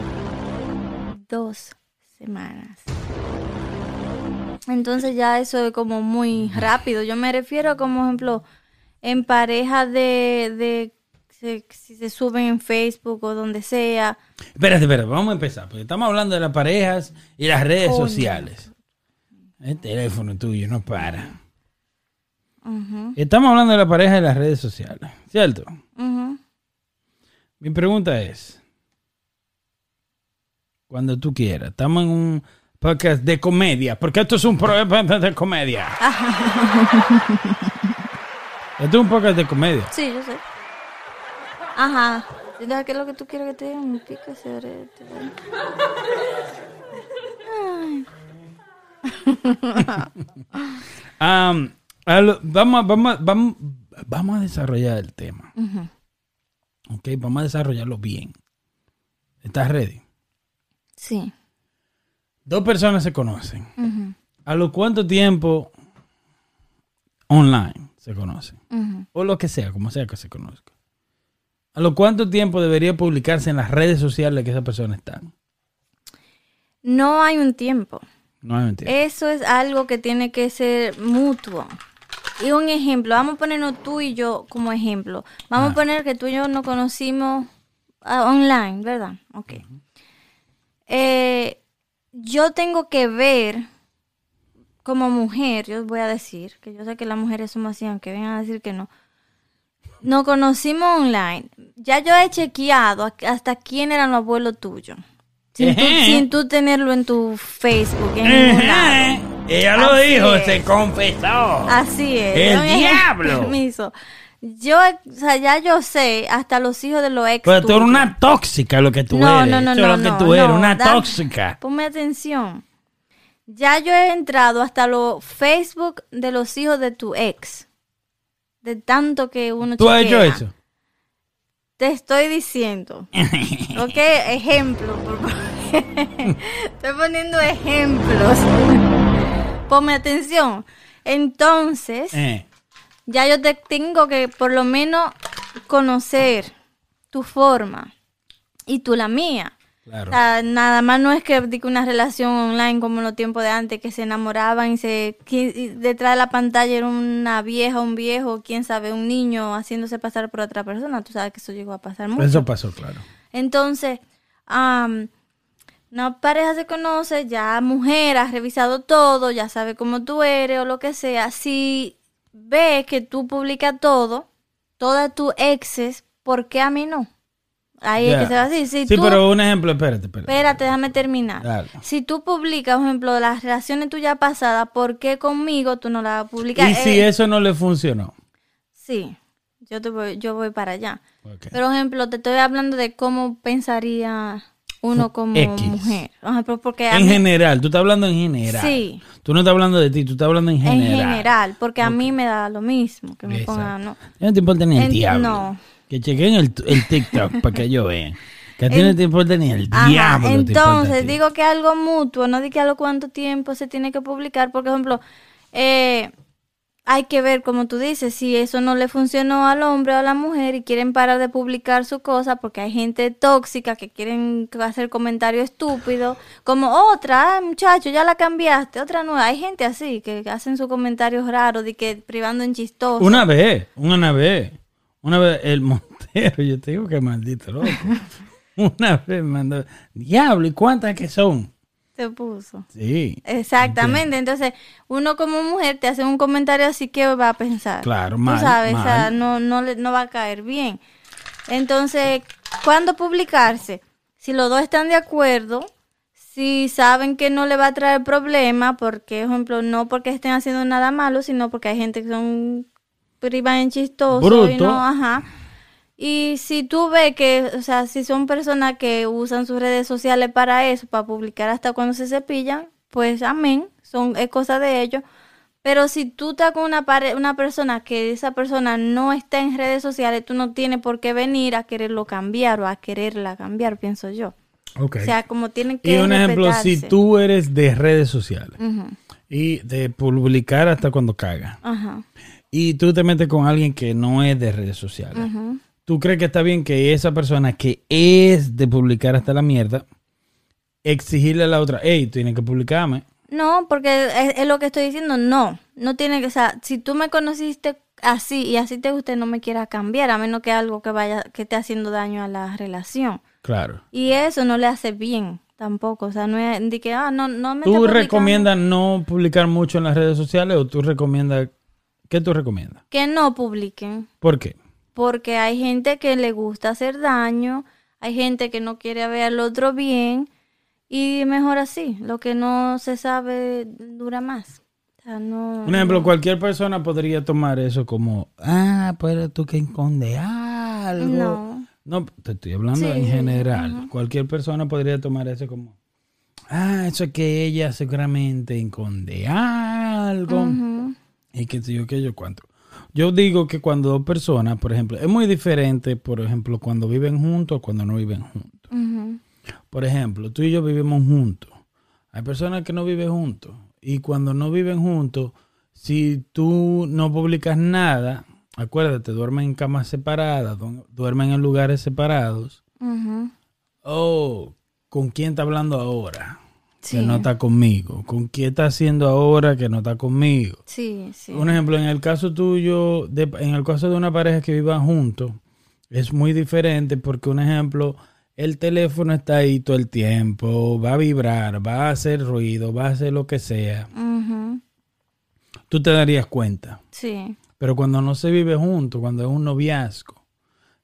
Speaker 2: Dos semanas. Entonces ya eso es como muy rápido. Yo me refiero como ejemplo en pareja de, de se- si se suben en Facebook o donde sea.
Speaker 3: Espérate, espérate, vamos a empezar. Porque estamos hablando de las parejas y las redes
Speaker 2: Coño.
Speaker 3: sociales. El teléfono tuyo no para. Estamos hablando de la pareja y las redes sociales, ¿cierto? Mi pregunta es, cuando tú quieras, estamos en un podcast de comedia, porque esto es un programa de comedia. esto es un podcast de comedia.
Speaker 2: Sí, yo sé. Ajá. Que es lo que tú quieres que te diga, orete.
Speaker 3: Vamos, a- vamos, vamos, vamos a desarrollar el tema. Ok, vamos a desarrollarlo bien. ¿Estás ready?
Speaker 2: Sí.
Speaker 3: Dos personas se conocen. ¿A lo cuánto tiempo online se conocen? O lo que sea, como sea que se conozca. ¿A lo cuánto tiempo debería publicarse en las redes sociales que esa persona está?
Speaker 2: No hay un tiempo.
Speaker 3: No hay mentira.
Speaker 2: Eso es algo que tiene que ser mutuo. Y un ejemplo, vamos a ponernos tú y yo como ejemplo. Vamos
Speaker 3: Ah.
Speaker 2: a poner que tú y yo nos conocimos ah, online, ¿verdad? Ok. Eh, yo tengo que ver como mujer, yo voy a decir, que yo sé que las mujeres somos así, aunque vengan a decir que no. Nos conocimos online. Ya yo he chequeado hasta quién eran los abuelos tuyos. Sin sin tú tenerlo en tu Facebook, en ningún lado.
Speaker 3: Ella lo dijo,
Speaker 2: es.
Speaker 3: se confesó.
Speaker 2: Así es.
Speaker 3: ¡El
Speaker 2: ejemplo,
Speaker 3: diablo!
Speaker 2: Permiso. Yo, o sea, ya yo sé, hasta los hijos de los ex.
Speaker 3: Pero tú eres una tóxica lo que tú
Speaker 2: No,
Speaker 3: eres.
Speaker 2: no, no,
Speaker 3: Eso es
Speaker 2: no,
Speaker 3: lo que
Speaker 2: no,
Speaker 3: tú eres,
Speaker 2: no,
Speaker 3: una
Speaker 2: da-
Speaker 3: tóxica.
Speaker 2: Ponme atención. Ya yo he entrado hasta los Facebook de los hijos de tu ex. De tanto que uno
Speaker 3: ¿Tú has hecho eso?
Speaker 2: Te estoy diciendo. ok, ejemplo. por favor. estoy poniendo ejemplos. Ponme atención. Entonces,
Speaker 3: Eh,
Speaker 2: ya yo te tengo que por lo menos conocer tu forma y tú la mía.
Speaker 3: claro.
Speaker 2: O sea, nada más no es que una relación online como en los tiempos de antes, que se enamoraban y se y detrás de la pantalla era una vieja, un viejo, quién sabe, un niño haciéndose pasar por otra persona. Tú sabes que eso llegó a pasar mucho.
Speaker 3: Eso pasó, claro.
Speaker 2: Entonces, am, una pareja se conoce, ya mujer ha revisado todo, ya sabe cómo tú eres o lo que sea. Si ve que tú publicas todo, todas tus exes, ¿por qué a mí no? Ahí es que se va a decir. Si
Speaker 3: Sí,
Speaker 2: tú,
Speaker 3: pero un ejemplo, espérate, espérate.
Speaker 2: Espérate, déjame terminar.
Speaker 3: Dale.
Speaker 2: Si tú publicas, por ejemplo, las relaciones tuyas pasadas, ¿por qué conmigo tú no las publicar?
Speaker 3: Y si
Speaker 2: Eh,
Speaker 3: eso no le funcionó.
Speaker 2: Sí, yo, te voy, yo voy para allá. Pero, por ejemplo, te estoy hablando de cómo pensaría uno como
Speaker 3: X.
Speaker 2: mujer. Ajá, porque
Speaker 3: En
Speaker 2: mí-
Speaker 3: general, tú estás hablando en general.
Speaker 2: Sí.
Speaker 3: Tú no estás hablando de ti, tú estás hablando en
Speaker 2: en
Speaker 3: general.
Speaker 2: general, porque a mí me da lo mismo que me pongan, ¿no?
Speaker 3: No te importa ni el
Speaker 2: En-
Speaker 3: diablo.
Speaker 2: no.
Speaker 3: Que chequen el, el TikTok para que yo vean. Que a ti no te importa ni el
Speaker 2: Ajá,
Speaker 3: diablo.
Speaker 2: entonces digo que algo mutuo, no di que a lo cuánto tiempo se tiene que publicar, porque, por ejemplo, eh, hay que ver, como tú dices, si eso no le funcionó al hombre o a la mujer y quieren parar de publicar su cosa porque hay gente tóxica que quieren hacer comentarios estúpidos, como otra, "Ay, muchacho, ya la cambiaste, otra nueva. Hay gente así que hacen sus comentarios raros de que privando en chistoso.
Speaker 3: Una vez, una vez, una vez el Montero, yo te digo que maldito loco. Una vez mandó, diablo, ¿y cuántas que son?
Speaker 2: Se puso.
Speaker 3: Sí.
Speaker 2: Exactamente, entonces uno como mujer te hace un comentario así que va a pensar.
Speaker 3: Claro,
Speaker 2: Tú
Speaker 3: mal,
Speaker 2: sabes, o sea,
Speaker 3: mal.
Speaker 2: no, no, le- no va a caer bien. Entonces, ¿cuándo publicarse? Si los dos están de acuerdo, si saben que no le va a traer problema, porque, por ejemplo, no porque estén haciendo nada malo, sino porque hay gente que son privan en chistoso y
Speaker 3: Bruto.
Speaker 2: no, ajá. Y si tú ves que, o sea, si son personas que usan sus redes sociales para eso, para publicar hasta cuando se cepillan, pues amén, son, es cosa de ellos. Pero si tú estás con una, pare- una persona que esa persona no está en redes sociales, tú no tienes por qué venir a quererlo cambiar o a quererla cambiar, pienso yo.
Speaker 3: Ok.
Speaker 2: O sea, como tienen
Speaker 3: y
Speaker 2: que
Speaker 3: un ejemplo, si tú eres de redes sociales y de publicar hasta cuando caga,
Speaker 2: Ajá.
Speaker 3: y tú te metes con alguien que no es de redes sociales,
Speaker 2: ujú.
Speaker 3: ¿Tú crees que está bien que esa persona que es de publicar hasta la mierda, exigirle a la otra, hey, tienes que publicarme?
Speaker 2: No, porque es, es lo que estoy diciendo, no, no tiene que, o sea, si tú me conociste así y así te gusta, no me quieras cambiar, a menos que algo que vaya, que esté haciendo daño a la relación.
Speaker 3: Claro.
Speaker 2: Y eso no le hace bien tampoco, o sea, no es de que, ah, no, no me
Speaker 3: ¿Tú recomiendas no publicar mucho en las redes sociales o tú recomiendas, qué tú recomiendas?
Speaker 2: Que no publiquen,
Speaker 3: ¿Por qué?
Speaker 2: Porque hay gente que le gusta hacer daño, hay gente que no quiere ver al otro bien, y mejor así, lo que no se sabe dura más. O sea, no,
Speaker 3: Un ejemplo, cualquier persona podría tomar eso como, ah, pero tú que esconde algo.
Speaker 2: No.
Speaker 3: No, te estoy hablando
Speaker 2: Sí,
Speaker 3: en general. Cualquier persona podría tomar eso como, ah, eso es que ella seguramente esconde algo.
Speaker 2: Ujú.
Speaker 3: Y qué sé yo, qué yo cuánto. Yo digo que cuando dos personas, por ejemplo, es muy diferente, por ejemplo, cuando viven juntos o cuando no viven juntos. Por ejemplo, tú y yo vivimos juntos. Hay personas que no viven juntos. Y cuando no viven juntos, si tú no publicas nada, acuérdate, duermen en camas separadas, du- duermen en lugares separados.
Speaker 2: Ujú.
Speaker 3: Oh, ¿con quién está hablando ahora?
Speaker 2: Sí.
Speaker 3: Que no está conmigo. ¿Con quién está haciendo ahora que no está conmigo?
Speaker 2: Sí, sí.
Speaker 3: Un ejemplo, en el caso tuyo, de- en el caso de una pareja que viva juntos, es muy diferente porque, un ejemplo, el teléfono está ahí todo el tiempo, va a vibrar, va a hacer ruido, va a hacer lo que sea.
Speaker 2: Ujú.
Speaker 3: Tú te darías cuenta.
Speaker 2: Sí.
Speaker 3: Pero cuando no se vive junto, cuando es un noviazgo,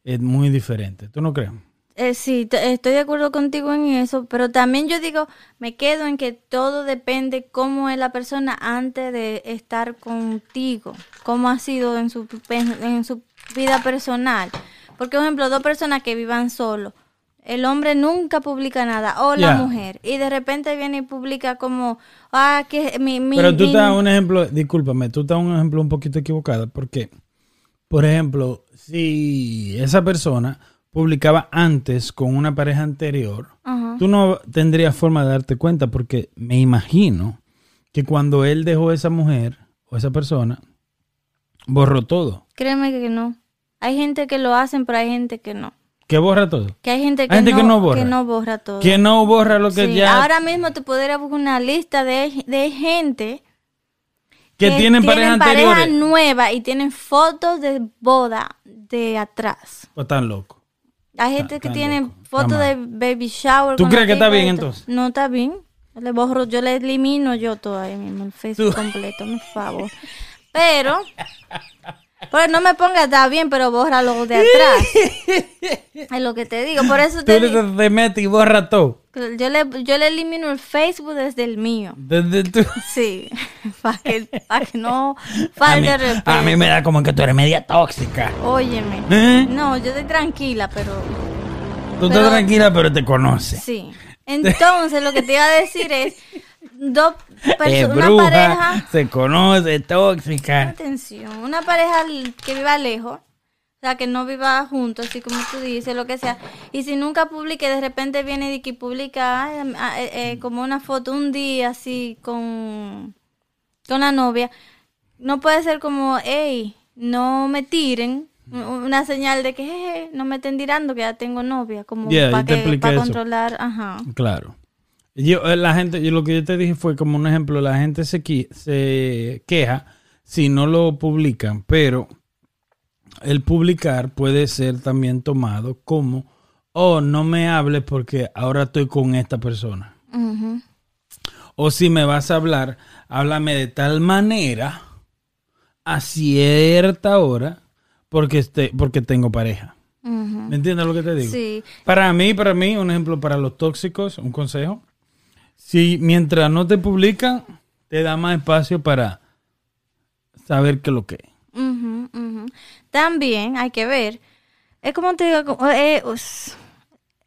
Speaker 3: es muy diferente. ¿Tú no crees?
Speaker 2: Eh, sí, estoy de acuerdo contigo en eso, pero también yo digo, me quedo en que todo depende cómo es la persona antes de estar contigo, cómo ha sido en su, en su vida personal. Porque, por ejemplo, dos personas que vivan solo, el hombre nunca publica nada, o la mujer, y de repente viene y publica como, ah, que mi... mi
Speaker 3: Pero tú
Speaker 2: mi-
Speaker 3: estás un ejemplo, discúlpame, tú estás un ejemplo un poquito equivocado porque, por ejemplo, si esa persona publicaba antes con una pareja anterior, tú no tendrías forma de darte cuenta porque me imagino que cuando él dejó a esa mujer o esa persona, borró todo.
Speaker 2: Créeme que no. Hay gente que lo hacen, pero hay gente que no.
Speaker 3: ¿Qué borra todo?
Speaker 2: Que hay gente que,
Speaker 3: Hay gente
Speaker 2: no,
Speaker 3: que no borra.
Speaker 2: que no borra todo.
Speaker 3: Que no borra lo que
Speaker 2: Sí,
Speaker 3: ya...
Speaker 2: Ahora mismo te podría buscar una lista de, de gente
Speaker 3: que tienen parejas
Speaker 2: pareja
Speaker 3: anteriores.
Speaker 2: nueva y tienen fotos de boda de atrás.
Speaker 3: O están locos.
Speaker 2: Hay gente que tiene fotos de baby shower.
Speaker 3: ¿Tú crees que está bien, entonces?
Speaker 2: No está bien. Le borro, yo le elimino yo todo ahí mismo, el Facebook
Speaker 3: Tú-
Speaker 2: completo, por favor. Pero, pues no me ponga está bien, pero bórralo de atrás. es lo que te digo. Por eso
Speaker 3: Tú
Speaker 2: te digo.
Speaker 3: te metes y borra todo.
Speaker 2: Yo le, yo le elimino el Facebook desde el mío.
Speaker 3: Desde tu...
Speaker 2: Sí, para que, pa' que no
Speaker 3: A mí,
Speaker 2: falte respeto.
Speaker 3: a mí me da como que tú eres media tóxica.
Speaker 2: Óyeme.
Speaker 3: ¿Eh?
Speaker 2: No, yo estoy tranquila, pero
Speaker 3: Tú
Speaker 2: Pero-
Speaker 3: estás tranquila, pero te conoces.
Speaker 2: sí. Entonces, lo que te iba a decir es, dos personas, una pareja,
Speaker 3: se conoce, tóxica.
Speaker 2: atención, una pareja que viva lejos, o sea, que no viva juntos, así como tú dices, lo que sea, y si nunca publique, de repente viene y que publica ah, eh, eh, como una foto un día así con, con la novia, no puede ser como, hey, no me tiren. Una señal de que "Jeje, no me estén tirando, que ya tengo novia, como
Speaker 3: Yeah,
Speaker 2: para controlar, ajá.
Speaker 3: Claro. Yo, eh, la gente, yo lo que yo te dije fue como un ejemplo, la gente se, se queja si no lo publican, pero el publicar puede ser también tomado como, oh, no me hables porque ahora estoy con esta persona. O si me vas a hablar, háblame de tal manera a cierta hora porque, este, porque tengo pareja. ¿Me entiendes lo que te digo?
Speaker 2: Sí,
Speaker 3: Para mí, para mí, un ejemplo para los tóxicos, un consejo. Si mientras no te publican, te da más espacio para saber qué es lo que es.
Speaker 2: También hay que ver, es como te digo, eh,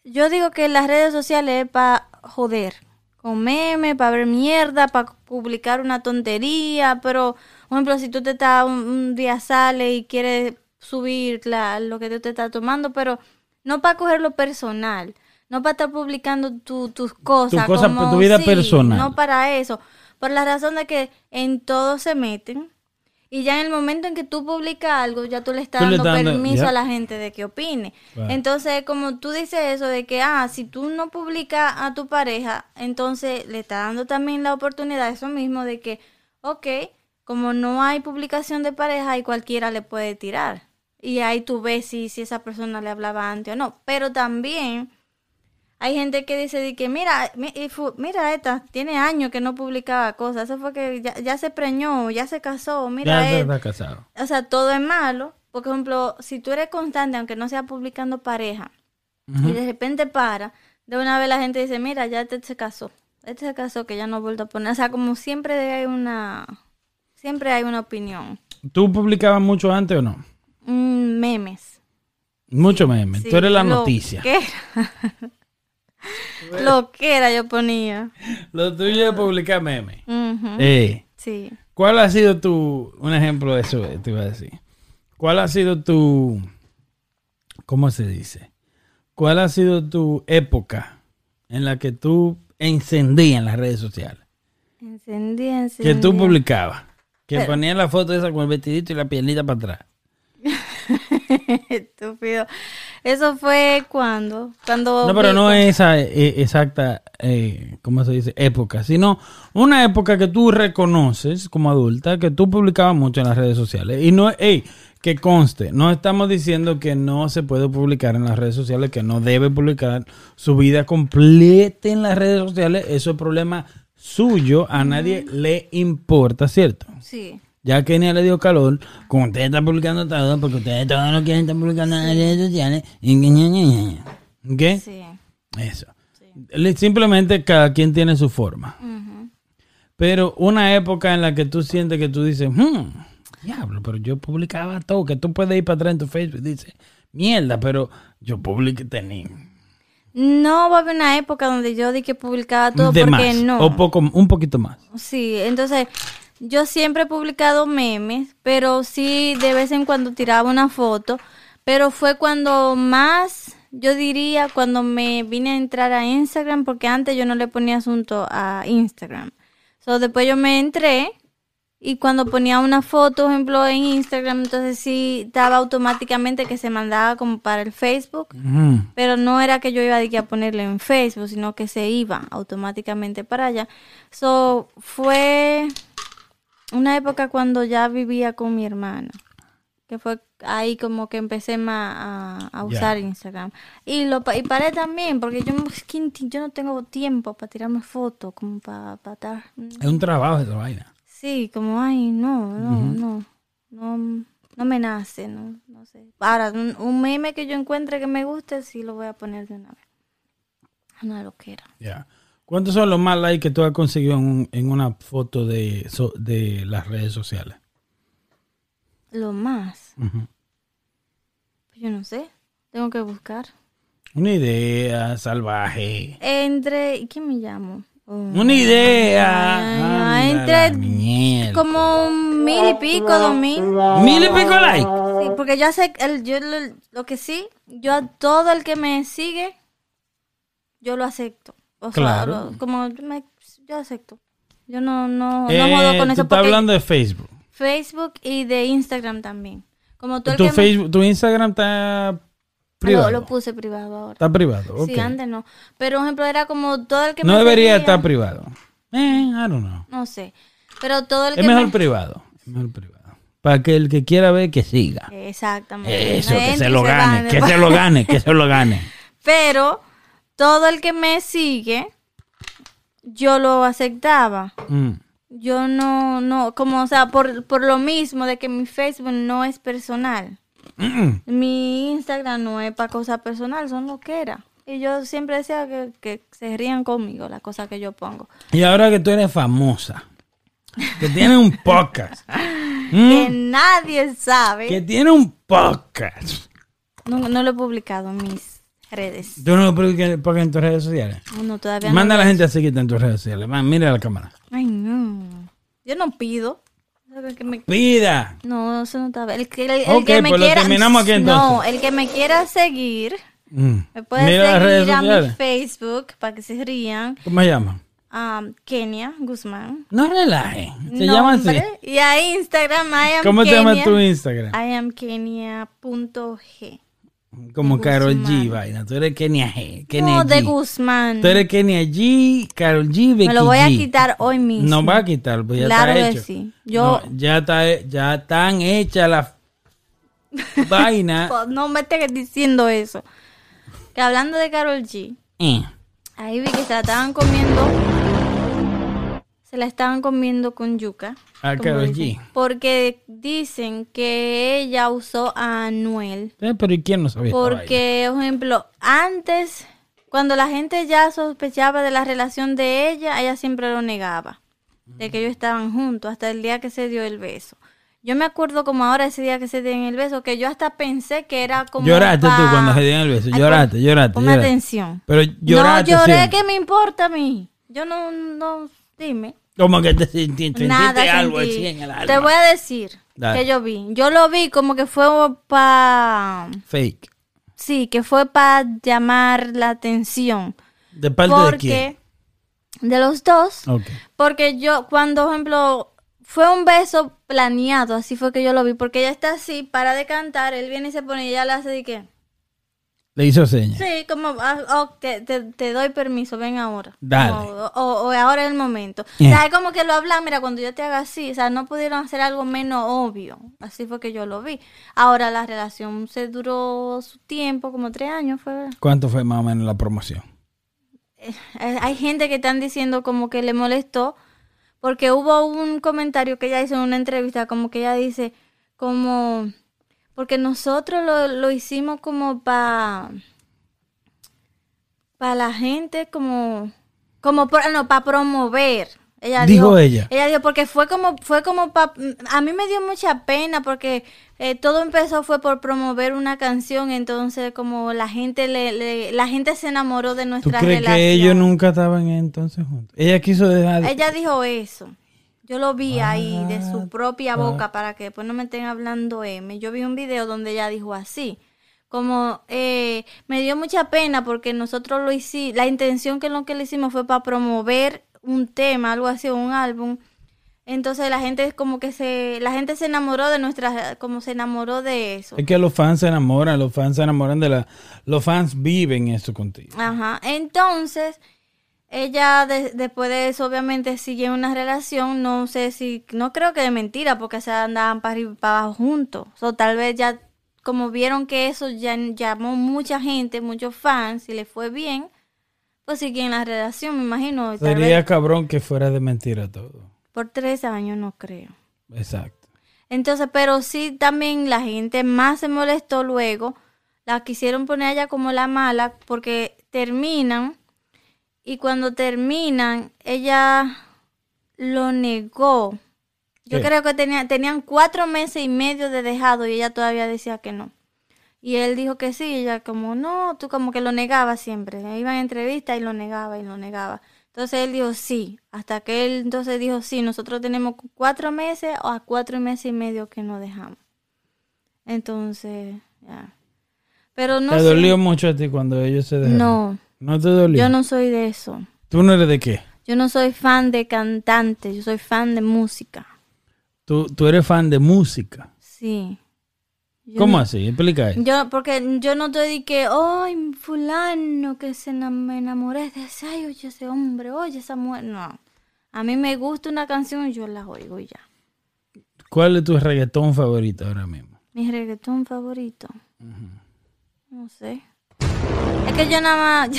Speaker 2: yo digo que las redes sociales es para joder, con memes, para ver mierda, para publicar una tontería, pero, por ejemplo, si tú te estás, un, un día sale y quieres subir la- lo que tú te estás tomando, pero no para cogerlo personal, no para estar publicando tu- tus cosas,
Speaker 3: cosa-
Speaker 2: como,
Speaker 3: tu vida
Speaker 2: sí,
Speaker 3: personal.
Speaker 2: no para eso, por la razón de que en todo se meten. Y ya en el momento en que tú publicas algo, ya tú le estás
Speaker 3: Tú
Speaker 2: dando
Speaker 3: estás dando-
Speaker 2: permiso a la gente de que opine. Entonces, como tú dices eso de que, ah, si tú no publicas a tu pareja, entonces le está dando también la oportunidad, eso mismo, de que, ok, como no hay publicación de pareja, y cualquiera le puede tirar. Y ahí tú ves si, si esa persona le hablaba antes o no. Pero también hay gente que dice de que mira, mira esta, tiene años que no publicaba cosas, eso fue que ya, ya se preñó, ya se casó, mira
Speaker 3: ya
Speaker 2: él.
Speaker 3: está casado.
Speaker 2: O sea, todo es malo. Por ejemplo, si tú eres constante, aunque no sea publicando pareja, y de repente para, de una vez la gente dice, mira, ya este se casó. Este se casó, que ya no ha vuelto a poner. O sea, como siempre hay una, siempre hay una opinión.
Speaker 3: ¿Tú publicabas mucho antes o no?
Speaker 2: Mm, memes.
Speaker 3: Mucho meme.
Speaker 2: Sí,
Speaker 3: Tú eres la noticia.
Speaker 2: que era. lo que era yo ponía.
Speaker 3: Lo tuyo es publicar memes.
Speaker 2: Ujú,
Speaker 3: Eh,
Speaker 2: Sí.
Speaker 3: ¿Cuál ha sido tu, un ejemplo de eso, te iba a decir? ¿Cuál ha sido tu, ¿cómo se dice? ¿Cuál ha sido tu época en la que tú encendías en las redes sociales?
Speaker 2: Encendí, encendí.
Speaker 3: Que tú publicabas. Que
Speaker 2: Pero-
Speaker 3: ponías la foto esa con el vestidito y la piernita para atrás.
Speaker 2: Estúpido. Eso fue cuando. Cuando.
Speaker 3: No, pero no es esa eh, exacta, eh, ¿cómo se dice? Época, sino una época que tú reconoces como adulta, que tú publicabas mucho en las redes sociales. Y no, hey, que conste, no estamos diciendo que no se puede publicar en las redes sociales, que no debe publicar su vida completa en las redes sociales. Eso es problema suyo, a nadie le importa, ¿cierto?
Speaker 2: Sí.
Speaker 3: Ya Kenia le dio calor, como ustedes están publicando todo, porque ustedes todos no quieren estar publicando en las redes sociales. ¿Ok?
Speaker 2: Sí.
Speaker 3: Eso. Le- Simplemente cada quien tiene su forma. Pero una época en la que tú sientes que tú dices, hmm, diablo, pero yo publicaba todo, que tú puedes ir para atrás en tu Facebook y dices, mierda, pero yo publiqué tenía.
Speaker 2: No va a haber una época donde yo di que publicaba todo
Speaker 3: de
Speaker 2: porque
Speaker 3: más,
Speaker 2: no.
Speaker 3: o poco, un poquito más.
Speaker 2: Sí, entonces yo siempre he publicado memes, pero sí de vez en cuando tiraba una foto, pero fue cuando más, yo diría, cuando me vine a entrar a Instagram, porque antes yo no le ponía asunto a Instagram. So, después yo me entré y cuando ponía una foto, por ejemplo, en Instagram, entonces sí estaba automáticamente que se mandaba como para el Facebook. Pero no era que yo iba a ponerle en Facebook, sino que se iba automáticamente para allá. So, fue una época cuando ya vivía con mi hermana. Que fue ahí como que empecé más a, a usar Instagram. Y lo y paré también, porque yo, yo no tengo tiempo para tirarme fotos, como para, para estar...
Speaker 3: Es un trabajo esa vaina.
Speaker 2: Sí, como, ay, no, no, no, no, no me nace, no, no sé. Ahora, un, un meme que yo encuentre que me guste, sí lo voy a poner de una vez. Una loquera.
Speaker 3: Ya. ¿Cuántos son los más likes que tú has conseguido en, un- en una foto de, so- de las redes sociales?
Speaker 2: Lo más,
Speaker 3: Ujú.
Speaker 2: yo no sé, tengo que buscar.
Speaker 3: Una idea salvaje.
Speaker 2: Entre, ¿qué me llamo? Oh,
Speaker 3: Una idea. Anda
Speaker 2: entre como un mil y pico, dos mil.
Speaker 3: Mil y pico likes.
Speaker 2: Sí, porque yo sé, el, yo lo, lo que sí, yo a todo el que me sigue, yo lo acepto. O sea,
Speaker 3: Claro.
Speaker 2: lo- como yo, me- yo acepto. Yo no, no, no
Speaker 3: Eh,
Speaker 2: jodo con
Speaker 3: tú
Speaker 2: eso
Speaker 3: estás hablando de Facebook.
Speaker 2: Facebook y de Instagram también. Como tú el
Speaker 3: Tu,
Speaker 2: que me-
Speaker 3: Facebook, tu Instagram está privado.
Speaker 2: Lo, lo puse privado ahora.
Speaker 3: Está privado, ok.
Speaker 2: Sí, antes no. Pero, por ejemplo, era como todo el que
Speaker 3: no
Speaker 2: me
Speaker 3: debería
Speaker 2: seguía-
Speaker 3: estar privado. Eh, I don't know.
Speaker 2: No sé. Pero todo el
Speaker 3: Es
Speaker 2: que
Speaker 3: mejor
Speaker 2: me...
Speaker 3: privado. Es mejor privado. Para que el que quiera ver, que siga.
Speaker 2: Exactamente.
Speaker 3: Eso, que se lo gane. que se lo gane, que se lo gane.
Speaker 2: Pero todo el que me sigue, yo lo aceptaba.
Speaker 3: Mm.
Speaker 2: Yo no, no, como, o sea, por, por lo mismo de que mi Facebook no es personal. Mi Instagram no es para cosas personales, son lo que era. Y yo siempre decía que, que se rían conmigo las cosas que yo pongo.
Speaker 3: Y ahora que tú eres famosa, que tienes un podcast,
Speaker 2: Que
Speaker 3: mm,
Speaker 2: nadie sabe.
Speaker 3: que tiene un podcast,
Speaker 2: No, no lo he publicado mis redes.
Speaker 3: tú no lo publicas en tus redes sociales.
Speaker 2: No, todavía
Speaker 3: Manda a
Speaker 2: no.
Speaker 3: la gente a seguirte en tus redes sociales. Mira la cámara.
Speaker 2: Ay, no. Yo no pido. El que me-
Speaker 3: Pida.
Speaker 2: No, eso no está bien. El que, el, el
Speaker 3: Ok,
Speaker 2: que me
Speaker 3: pues
Speaker 2: quiera.
Speaker 3: terminamos aquí,
Speaker 2: No,
Speaker 3: entonces.
Speaker 2: el que me quiera seguir,
Speaker 3: Mm.
Speaker 2: me puede
Speaker 3: Mira las redes
Speaker 2: seguir a mi
Speaker 3: sociales.
Speaker 2: Facebook para que se rían.
Speaker 3: ¿Cómo se llama?
Speaker 2: Um, Kenia Guzmán.
Speaker 3: No relaje. Se llama así.
Speaker 2: Y a Instagram, I am
Speaker 3: ¿Cómo
Speaker 2: Kenia,
Speaker 3: llama tu Instagram?
Speaker 2: I am Kenia.g.
Speaker 3: Como Carol G, vaina. Tú eres Kenia G. Kenia
Speaker 2: No, de. Guzmán.
Speaker 3: Tú eres Kenia G, Carol G, Becky
Speaker 2: Me lo voy a
Speaker 3: G.
Speaker 2: quitar hoy mismo.
Speaker 3: No va a quitar, pues ya
Speaker 2: Claro
Speaker 3: está
Speaker 2: que
Speaker 3: hecho.
Speaker 2: sí. Yo-
Speaker 3: No, ya está, ya están hechas las vainas.
Speaker 2: Pues, No me estés diciendo eso. Que hablando de Carol G,
Speaker 3: Eh,
Speaker 2: ahí vi que se la estaban comiendo. Se la estaban comiendo con yuca.
Speaker 3: A
Speaker 2: como
Speaker 3: Karol
Speaker 2: dicen,
Speaker 3: G.
Speaker 2: Porque dicen que ella usó a Anuel.
Speaker 3: eh, pero ¿y quién no sabía?
Speaker 2: Porque, por ejemplo, antes, cuando la gente ya sospechaba de la relación de ella, ella siempre lo negaba. De que ellos estaban juntos hasta el día que se dio el beso. Yo me acuerdo como ahora ese día que se dieron el beso, que yo hasta pensé que era como.
Speaker 3: Lloraste tú cuando se dieron el beso. Lloraste,
Speaker 2: pon-
Speaker 3: lloraste. Lloraste.
Speaker 2: atención.
Speaker 3: Pero lloraste.
Speaker 2: no lloré,
Speaker 3: siempre.
Speaker 2: ¿qué me importa a mí? Yo no, no, dime.
Speaker 3: Como que te sentiste,
Speaker 2: Nada
Speaker 3: algo así en el alma.
Speaker 2: Te voy a decir
Speaker 3: Dale.
Speaker 2: que yo vi. Yo lo vi como que fue para...
Speaker 3: Fake.
Speaker 2: Sí, que fue para llamar la atención.
Speaker 3: ¿De parte de quién?
Speaker 2: de los dos. Porque yo, cuando, por ejemplo, fue un beso planeado, así fue que yo lo vi. Porque ella está así, para de cantar, él viene y se pone y ella le hace de qué.
Speaker 3: Le hizo señas.
Speaker 2: Sí, como, ah, oh, te, te- te doy permiso, ven ahora.
Speaker 3: Dale.
Speaker 2: O, o ahora es el momento.
Speaker 3: Yeah.
Speaker 2: O sea, es como que lo hablan, mira, cuando yo te haga así, o sea, no pudieron hacer algo menos obvio. Así fue que yo lo vi. Ahora la relación se duró su tiempo, como tres años fue.
Speaker 3: ¿Cuánto fue más o menos la promoción?
Speaker 2: Eh, Hay gente que están diciendo como que le molestó porque hubo un comentario que ella hizo en una entrevista como que ella dice como porque nosotros lo, lo hicimos como para para la gente como como no para promover ella
Speaker 3: Dijo
Speaker 2: dijo,
Speaker 3: ella.
Speaker 2: ella dijo porque fue como fue como pa- a mí me dio mucha pena porque eh, todo empezó fue por promover una canción entonces como la gente le, le- la gente se enamoró de
Speaker 3: ¿Tú
Speaker 2: nuestra
Speaker 3: crees
Speaker 2: relación
Speaker 3: que ellos nunca estaban entonces juntos? Ella quiso dejar...
Speaker 2: ella dijo eso. Yo lo vi ahí de
Speaker 3: Ah,
Speaker 2: su propia boca para que después no me estén hablando M. Yo vi un video donde ella dijo así. Como eh, me dio mucha pena porque nosotros lo hicimos, la intención que lo que le hicimos fue para promover un tema, algo así, un álbum. Entonces la gente es como que se, la gente se enamoró de nuestra, como se enamoró de eso.
Speaker 3: Es que los fans se enamoran, los fans se enamoran de la... Los fans viven eso contigo.
Speaker 2: Ajá. Entonces, ella de- después de eso, obviamente, sigue una relación. No sé si, no creo que de mentira, porque se andaban para arriba y para abajo juntos. O tal vez ya, como vieron que eso ya llamó mucha gente, muchos fans, y le fue bien, pues siguen la relación, me imagino. Tal
Speaker 3: Sería
Speaker 2: vez
Speaker 3: cabrón que fuera de mentira todo.
Speaker 2: por tres años, no creo.
Speaker 3: Exacto.
Speaker 2: Entonces, pero sí también la gente más se molestó luego. La quisieron poner ella como la mala porque terminan y cuando terminan ella lo negó. Yo creo que tenía, tenían cuatro meses y medio de dejado y ella todavía decía que no. Y él dijo que sí, y ella como no, tú como que lo negaba siempre. Iba en entrevista y lo negaba y lo negaba. Entonces él dijo sí, hasta que él entonces dijo sí, nosotros tenemos cuatro meses o a cuatro meses y medio que nos dejamos. Entonces, ya. Pero no
Speaker 3: ¿Te
Speaker 2: sé.
Speaker 3: dolió mucho a ti cuando ellos se dejaron?
Speaker 2: No,
Speaker 3: ¿No te dolió?
Speaker 2: yo no soy de eso.
Speaker 3: ¿Tú no eres de qué?
Speaker 2: Yo no soy fan de cantantes, yo soy fan de música.
Speaker 3: Tú, tú eres fan de música.
Speaker 2: Sí. Yo
Speaker 3: ¿Cómo
Speaker 2: no-
Speaker 3: así? Explica eso.
Speaker 2: Yo, porque yo no te di que, ay, fulano, que se me enamoré de ese, ay, oye, ese hombre, oye, esa mujer. No. A mí me gusta una canción y yo la oigo y ya.
Speaker 3: ¿Cuál es tu reggaetón favorito ahora mismo?
Speaker 2: Mi reggaetón favorito. No sé. Es que yo nada más.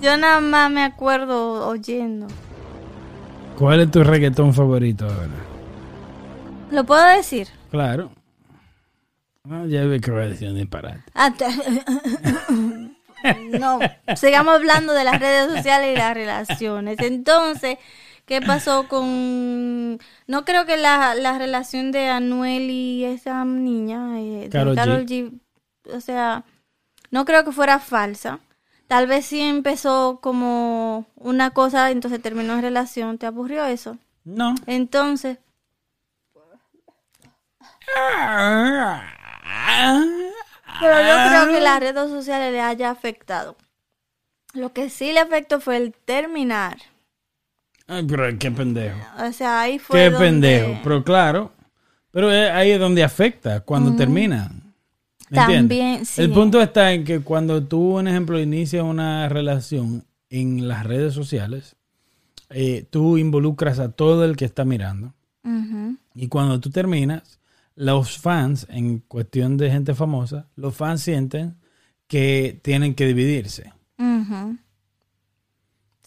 Speaker 2: Yo nada más me acuerdo oyendo.
Speaker 3: ¿Cuál es tu reggaetón favorito ahora?
Speaker 2: ¿Lo puedo decir?
Speaker 3: Claro. Ah, ya ve que voy a decir un disparate.
Speaker 2: Ah, no, sigamos hablando de las redes sociales y las relaciones. Entonces, ¿qué pasó con... No creo que la, la relación de Anuel y esa niña, eh, de
Speaker 3: Karol G.
Speaker 2: G, o sea, no creo que fuera falsa. Tal vez sí empezó como una cosa, entonces terminó en relación. ¿Te aburrió eso?
Speaker 3: No.
Speaker 2: Entonces, Pero yo creo que las redes sociales le haya afectado. Lo que sí le afectó fue el terminar.
Speaker 3: Ay, pero qué pendejo.
Speaker 2: O sea, ahí fue
Speaker 3: Qué
Speaker 2: donde-
Speaker 3: pendejo. Pero claro. Pero ahí es donde afecta, cuando termina. ¿Me
Speaker 2: También, sí.
Speaker 3: El punto está en que cuando tú, por ejemplo, inicias una relación en las redes sociales, eh, tú involucras a todo el que está mirando. Y cuando tú terminas, los fans, en cuestión de gente famosa, los fans sienten que tienen que dividirse. No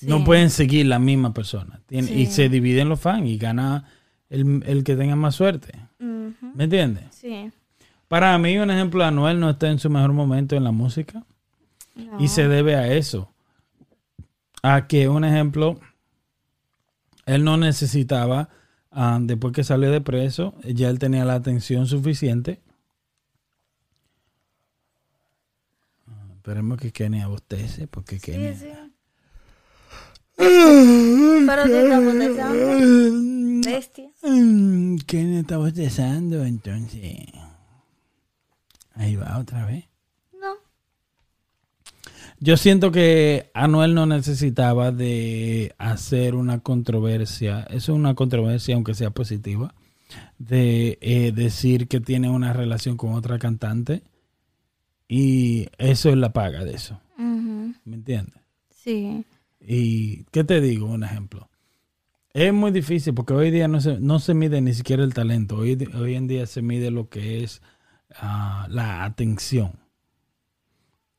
Speaker 2: Sí.
Speaker 3: pueden seguir la misma persona. Tien- Y se dividen los fans y gana el, el que tenga más suerte. ¿Me entiendes?
Speaker 2: Sí.
Speaker 3: Para mí, un ejemplo, Anuel no está en su mejor momento en la música.
Speaker 2: No.
Speaker 3: Y se debe a eso. A que, un ejemplo, él no necesitaba, ah, después que salió de preso, ya él tenía la atención suficiente. Ah, Esperemos que Kenny abostece, porque
Speaker 2: sí. Pero te está bostezando, bestia.
Speaker 3: Mm, Kenny está bostezando, entonces... Ahí va otra vez.
Speaker 2: No.
Speaker 3: Yo siento que Anuel no necesitaba de hacer una controversia, eso es una controversia aunque sea positiva, de eh, decir que tiene una relación con otra cantante y eso es la paga de eso. ¿me entiendes?
Speaker 2: Sí.
Speaker 3: Y, ¿qué te digo? Un ejemplo. Es muy difícil porque hoy día no se, no se mide ni siquiera el talento, hoy, hoy en día se mide lo que es ah, la atención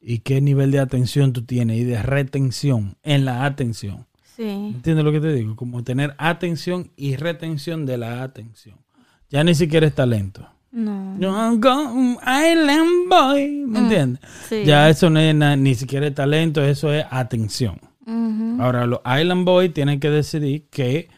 Speaker 3: y qué nivel de atención tú tienes y de retención en la atención.
Speaker 2: Sí.
Speaker 3: ¿Entiendes lo que te digo? Como tener atención y retención de la atención. Ya ni siquiera es talento.
Speaker 2: No.
Speaker 3: No, go, Island Boy. ¿Me entiendes?
Speaker 2: Sí.
Speaker 3: Ya eso no es ni siquiera es talento, eso es atención. Ahora, los Island Boys tienen que decidir que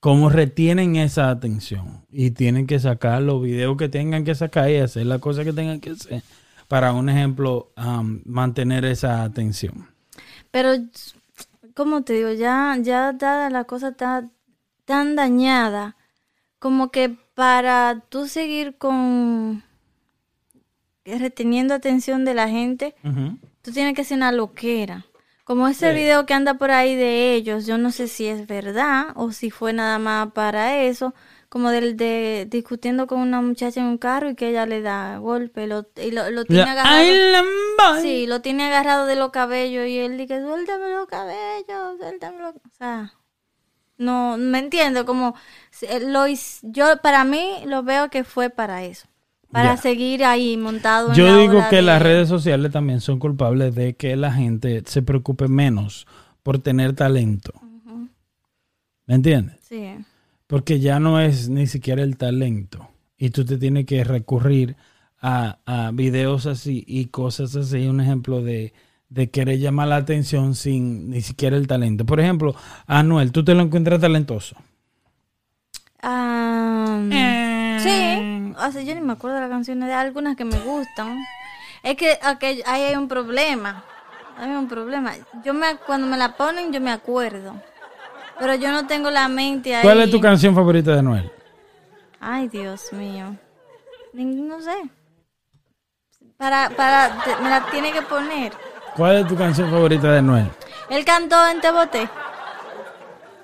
Speaker 3: cómo retienen esa atención y tienen que sacar los videos que tengan que sacar y hacer las cosas que tengan que hacer para, un ejemplo, am, mantener esa atención.
Speaker 2: Pero, como te digo, ya, ya dada la cosa está tan dañada, como que para tú seguir con reteniendo atención de la gente, tú tienes que ser una loquera. Como ese
Speaker 3: Sí.
Speaker 2: video que anda por ahí de ellos, yo no sé si es verdad o si fue nada más para eso, como del de discutiendo con una muchacha en un carro y que ella le da golpe lo, y lo, lo tiene
Speaker 3: La
Speaker 2: agarrado. Sí, lo tiene agarrado de los cabellos y él dice, suéltame los cabellos, suéltame los... O sea, no, me entiendo, como lo yo para mí lo veo que fue para eso, para
Speaker 3: Ya.
Speaker 2: seguir ahí montado en
Speaker 3: Yo
Speaker 2: la
Speaker 3: digo que
Speaker 2: de-
Speaker 3: las redes sociales también son culpables de que la gente se preocupe menos por tener talento. ¿Me entiendes?
Speaker 2: Sí,
Speaker 3: Porque ya no es ni siquiera el talento. Y tú te tienes que recurrir a, a videos así y cosas así. Un ejemplo de, de querer llamar la atención sin ni siquiera el talento. Por ejemplo, Anuel, ¿tú te lo encuentras talentoso?
Speaker 2: Ah,
Speaker 3: Eh.
Speaker 2: Sí, o sea, yo ni me acuerdo de las canciones de algunas que me gustan. Es que aquel- ahí hay un problema, hay un problema. Yo me, cuando me la ponen yo me acuerdo, pero yo no tengo la mente ahí.
Speaker 3: ¿Cuál es tu canción favorita de Anuel?
Speaker 2: Ay, Dios mío. No sé. Para, para, te- me la tiene que poner.
Speaker 3: ¿Cuál es tu canción favorita de Anuel?
Speaker 2: Él cantó en Te Boté.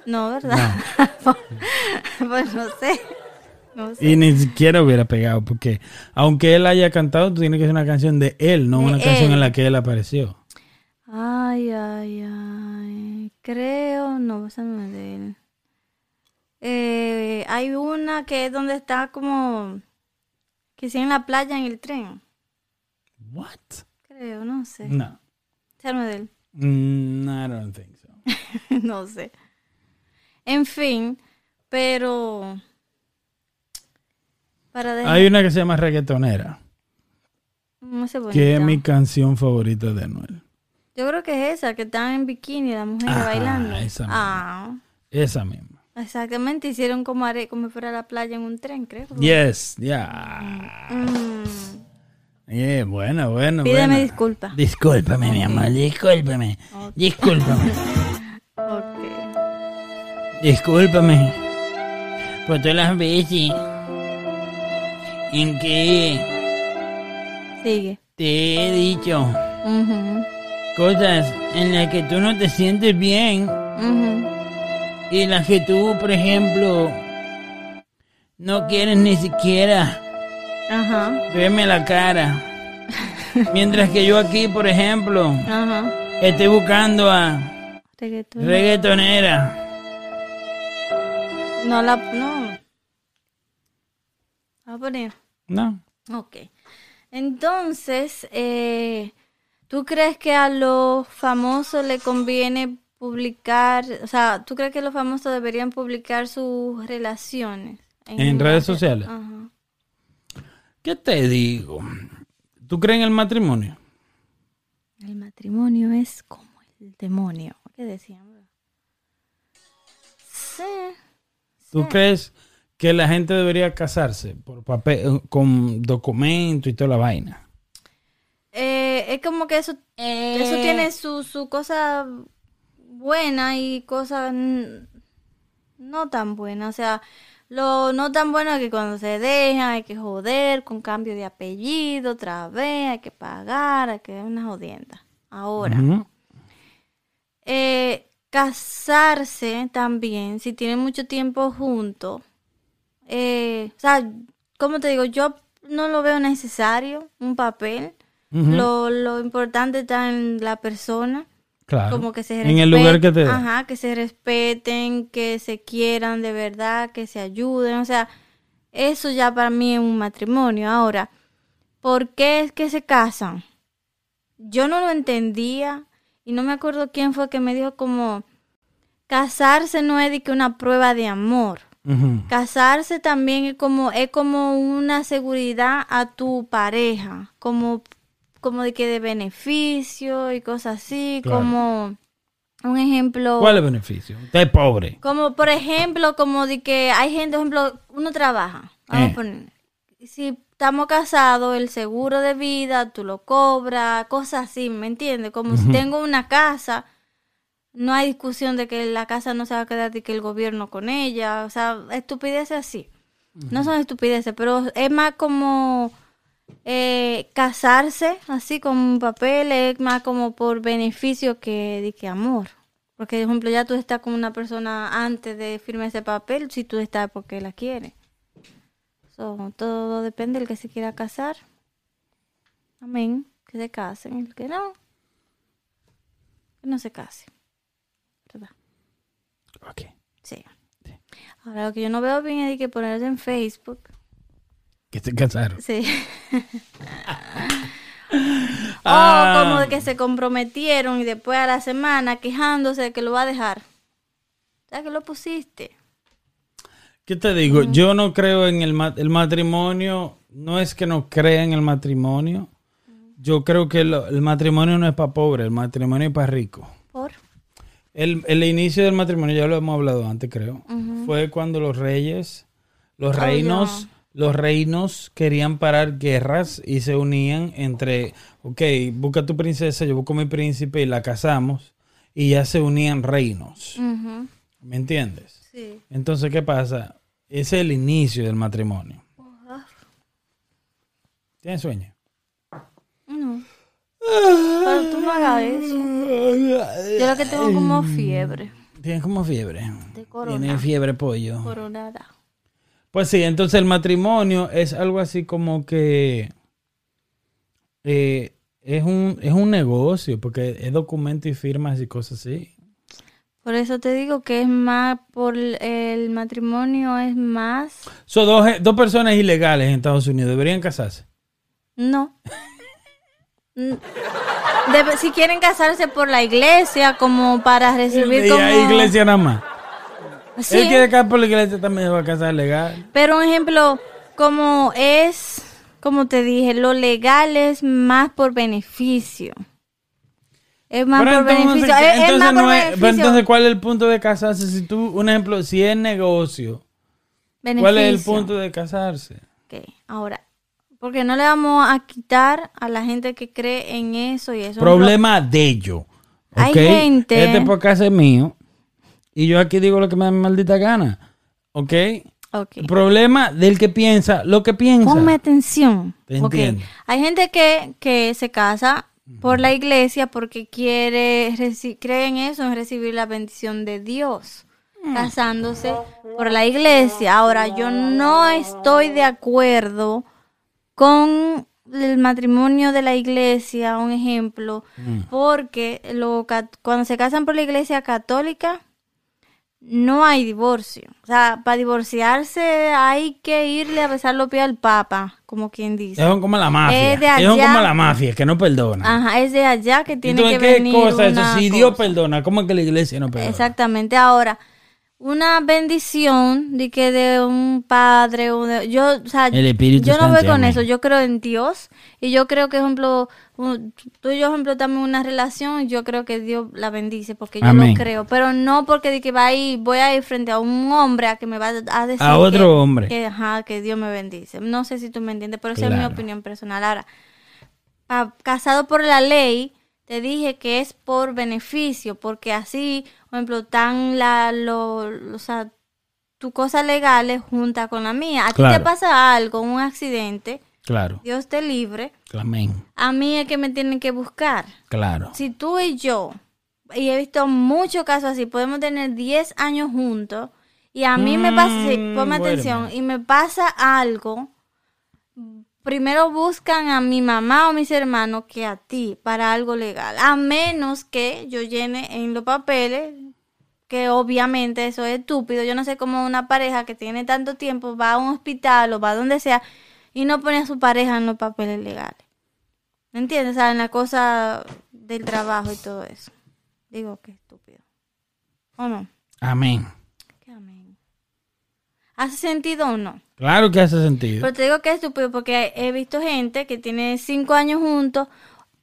Speaker 2: No, ¿verdad? pues no sé. No sé.
Speaker 3: Y ni siquiera hubiera pegado, porque aunque él haya cantado, tiene que ser una canción de él, no
Speaker 2: De
Speaker 3: una canción en la que él apareció.
Speaker 2: Ay, ay, ay. Creo, no, esa no es de él. Eh, hay una que es donde está como. Que sí en la playa en el tren.
Speaker 3: What?
Speaker 2: Creo, no sé.
Speaker 3: No.
Speaker 2: Esa no es de él.
Speaker 3: Mm, I don't think so.
Speaker 2: no sé. En fin, pero. Para dejar.
Speaker 3: Hay una que se llama Reggaetonera,
Speaker 2: No sé
Speaker 3: que es mi canción favorita de Anuel.
Speaker 2: Yo creo que es esa, que están en bikini las mujeres
Speaker 3: Ajá,
Speaker 2: bailando.
Speaker 3: esa misma.
Speaker 2: ah,
Speaker 3: Esa misma.
Speaker 2: exactamente. Hicieron como, are- como fuera a la playa en un tren, creo.
Speaker 3: Yes, ya.
Speaker 2: Mm.
Speaker 3: Yeah, bueno, bueno.
Speaker 2: Pídeme disculpas.
Speaker 3: Discúlpame, mi amor, discúlpame. Discúlpame.
Speaker 2: Ok.
Speaker 3: Discúlpame. Por todas las veces en que
Speaker 2: Sigue.
Speaker 3: te he dicho cosas en las que tú no te sientes bien y las que tú, por ejemplo, no quieres ni siquiera
Speaker 2: Ajá.
Speaker 3: verme la cara. Mientras que yo aquí, por ejemplo,
Speaker 2: Ajá.
Speaker 3: estoy buscando a
Speaker 2: Reggaetón.
Speaker 3: reggaetonera.
Speaker 2: no la. No. A poner.
Speaker 3: No.
Speaker 2: Ok. Entonces, eh, ¿tú crees que a los famosos le conviene publicar, o sea, ¿tú crees que los famosos deberían publicar sus relaciones?
Speaker 3: ¿En redes sociales?
Speaker 2: Ajá.
Speaker 3: ¿Qué te digo? ¿Tú crees en el matrimonio?
Speaker 2: El matrimonio es como el demonio. ¿Qué decían? bro? Sí.
Speaker 3: ¿Tú
Speaker 2: sí.
Speaker 3: crees que la gente debería casarse por papel, con documento y toda la vaina?
Speaker 2: Eh, es como que eso, eso tiene su, su cosa buena y cosas no tan buena. O sea, lo no tan bueno es que cuando se dejan hay que joder con cambio de apellido otra vez, hay que pagar, hay que una jodienda. Ahora, eh, casarse también, si tienen mucho tiempo juntos, eh, o sea, como te digo, yo no lo veo necesario, un papel. Lo, lo importante está en la persona,
Speaker 3: Claro.
Speaker 2: como que se
Speaker 3: en el lugar que te
Speaker 2: Ajá, que se respeten, que se quieran de verdad, que se ayuden, o sea, eso ya para mí es un matrimonio. Ahora, ¿por qué es que se casan? Yo no lo entendía y no me acuerdo quién fue que me dijo como casarse no es de que una prueba de amor. Casarse también es como, es como una seguridad a tu pareja, como, como de que de beneficio y cosas así,
Speaker 3: Claro.
Speaker 2: como un ejemplo.
Speaker 3: ¿Cuál es el beneficio? Usted es pobre.
Speaker 2: Como por ejemplo, como de que hay gente, por ejemplo, uno trabaja, vamos
Speaker 3: Eh.
Speaker 2: a poner, si estamos casados, el seguro de vida, tú lo cobras, cosas así, ¿me entiendes? Como si tengo una casa, no hay discusión de que la casa no se va a quedar de que el gobierno con ella, o sea, estupideces así. No son estupideces, pero es más como eh, casarse así con un papel, es más como por beneficio que de que amor. Porque, por ejemplo, ya tú estás con una persona antes de firmar ese papel, si tú estás porque la quieres. So, todo depende del que se quiera casar. Amén. Que se casen. El que no, que no se case.
Speaker 3: Ok.
Speaker 2: Sí. Ahora, lo que yo no veo bien es que ponerse en Facebook.
Speaker 3: Que se casaron.
Speaker 2: Sí.
Speaker 3: Ah.
Speaker 2: O como de que se comprometieron y después a la semana quejándose de que lo va a dejar. O sea, que lo pusiste.
Speaker 3: ¿Qué te digo? Yo no creo en el, el matrimonio. No es que no crea en el matrimonio. Yo creo que lo- el matrimonio no es para pobre, el matrimonio es para rico. El, el inicio del matrimonio, ya lo hemos hablado antes, creo. Fue cuando los reyes, los
Speaker 2: Oh,
Speaker 3: reinos, los reinos querían parar guerras y se unían entre, ok, busca tu princesa, yo busco mi príncipe y la casamos. Y ya se unían reinos. ¿Me entiendes?
Speaker 2: Sí.
Speaker 3: Entonces, ¿qué pasa? Ese es el inicio del matrimonio. ¿Tienes sueño?
Speaker 2: Pero tú no hagas eso. Yo lo que tengo como fiebre.
Speaker 3: Tiene como fiebre.
Speaker 2: De corona.
Speaker 3: Tiene fiebre pollo.
Speaker 2: Coronada.
Speaker 3: Pues sí, entonces el matrimonio es algo así como que eh, es, un, es un negocio, porque es documento y firmas y cosas así.
Speaker 2: Por eso te digo que es más, por el- el matrimonio es más,
Speaker 3: Son dos, dos personas ilegales en Estados Unidos, deberían casarse.
Speaker 2: no. Mm, si quieren casarse por la iglesia, como para recibir
Speaker 3: Y
Speaker 2: como...
Speaker 3: iglesia nada más.
Speaker 2: Sí,
Speaker 3: Él quiere casar por la iglesia también se va a casar legal.
Speaker 2: pero un ejemplo, como es, como te dije, lo legal es más por beneficio. Es más
Speaker 3: Pero
Speaker 2: por
Speaker 3: entonces,
Speaker 2: beneficio. Es, es
Speaker 3: entonces
Speaker 2: por
Speaker 3: no es- pero
Speaker 2: beneficio.
Speaker 3: entonces, ¿cuál es el punto de casarse? Si tú, un ejemplo, si es negocio, ¿cuál es el
Speaker 2: Beneficio.
Speaker 3: punto de casarse?
Speaker 2: Ok, ahora, porque no le vamos a quitar a la gente que cree en eso y eso.
Speaker 3: Problema de ello.
Speaker 2: Hay
Speaker 3: ¿ok?
Speaker 2: gente-
Speaker 3: Este podcast es mío. Y yo aquí digo lo que me da mi maldita gana. ¿Ok?
Speaker 2: Ok.
Speaker 3: Problema del que piensa lo que piensa.
Speaker 2: Ponme atención.
Speaker 3: Te.
Speaker 2: Hay gente que, que se casa por la iglesia porque quiere, cree en eso, en recibir la bendición de Dios, casándose por la iglesia. Ahora, yo no estoy de acuerdo con el matrimonio de la iglesia, un ejemplo,
Speaker 3: Mm.
Speaker 2: porque lo, cuando se casan por la iglesia católica, no hay divorcio. O sea, para divorciarse hay que irle a besar los pies al Papa, como quien dice.
Speaker 3: Es como la mafia.
Speaker 2: Es de
Speaker 3: como la mafia, que no perdona.
Speaker 2: Ajá, es de allá que
Speaker 3: ¿Y
Speaker 2: tiene
Speaker 3: tú
Speaker 2: que
Speaker 3: qué
Speaker 2: venir
Speaker 3: cosa eso?
Speaker 2: una
Speaker 3: Si Dios perdona, ¿cómo es que la iglesia no perdona?
Speaker 2: Exactamente. Ahora, una bendición de que de un padre, o de- yo, o sea,
Speaker 3: El Espíritu
Speaker 2: yo no voy con
Speaker 3: amén.
Speaker 2: eso. Yo creo en Dios y yo creo que, ejemplo, tú y yo, ejemplo, estamos una relación. Yo creo que Dios la bendice porque yo
Speaker 3: Amén.
Speaker 2: lo creo, pero no porque de que va a ir, voy a ir frente a un hombre a que me va a decir
Speaker 3: A otro
Speaker 2: que-
Speaker 3: hombre.
Speaker 2: que, ajá, que Dios me bendice. No sé si tú me entiendes, pero esa es mi opinión personal. Ahora, pa- casado por la ley, te dije que es por beneficio, porque así, por ejemplo, están la, lo, o sea, tu cosa legales junta con la mía. A ti te pasa algo, un accidente,
Speaker 3: Claro.
Speaker 2: Dios te libre,
Speaker 3: Amén.
Speaker 2: a mí es que me tienen que buscar.
Speaker 3: Claro.
Speaker 2: Si tú y yo, y he visto muchos casos así, podemos tener 10 años juntos, y a mí me pasa, sí,
Speaker 3: Mm,
Speaker 2: ponme atención, y me pasa algo, primero buscan a mi mamá o mis hermanos que a ti para algo legal, a menos que yo llene en los papeles, que obviamente eso es estúpido, yo no sé cómo una pareja que tiene tanto tiempo va a un hospital o va a donde sea y no pone a su pareja en los papeles legales. ¿Me entiendes? O sea, en la cosa del trabajo y todo eso. Digo que estúpido. ¿O no?
Speaker 3: Amén.
Speaker 2: ¿Qué amén? ¿Hace sentido o no?
Speaker 3: Claro que hace sentido.
Speaker 2: Pero te digo que es estúpido porque he visto gente que tiene cinco años juntos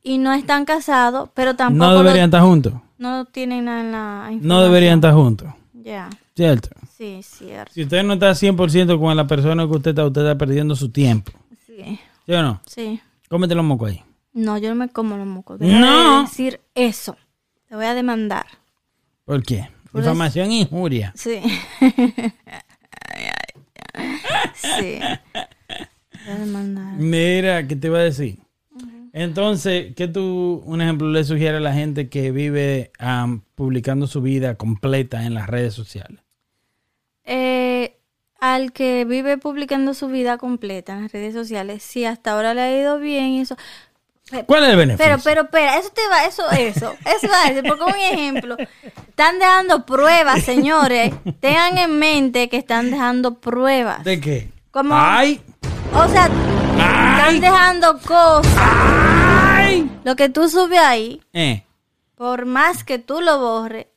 Speaker 2: y no están casados, pero tampoco
Speaker 3: No deberían estar juntos.
Speaker 2: no tienen nada en la
Speaker 3: No
Speaker 2: información.
Speaker 3: deberían estar juntos.
Speaker 2: Ya,
Speaker 3: ¿Cierto?
Speaker 2: sí, cierto.
Speaker 3: Si usted no está 100% con la persona que usted está, usted está perdiendo su tiempo.
Speaker 2: Sí,
Speaker 3: ¿Sí o no?
Speaker 2: sí.
Speaker 3: Cómete los mocos ahí.
Speaker 2: No, yo no me como los mocos. Deja
Speaker 3: No.
Speaker 2: de decir eso. Te voy a demandar.
Speaker 3: ¿Por qué?
Speaker 2: Por
Speaker 3: Difamación e injuria.
Speaker 2: Sí. sí. Voy a demandar.
Speaker 3: Mira, ¿qué te iba a decir? Entonces, ¿qué tú, un ejemplo, le sugiere a la gente que vive am, publicando su vida completa en las redes sociales?
Speaker 2: Eh, al que vive publicando su vida completa en las redes sociales, si hasta ahora le ha ido bien y eso.
Speaker 3: ¿Cuál es el beneficio?
Speaker 2: Pero, pero, espera, eso te va, eso, eso, eso va a decir, porque un ejemplo, están dejando pruebas, señores, tengan en mente que están dejando pruebas.
Speaker 3: ¿De qué?
Speaker 2: ¿Cómo?
Speaker 3: ¡Ay!
Speaker 2: O sea, están dejando cosas.
Speaker 3: ¡Ay!
Speaker 2: Lo que tú subes ahí,
Speaker 3: Eh,
Speaker 2: por más que tú lo borres,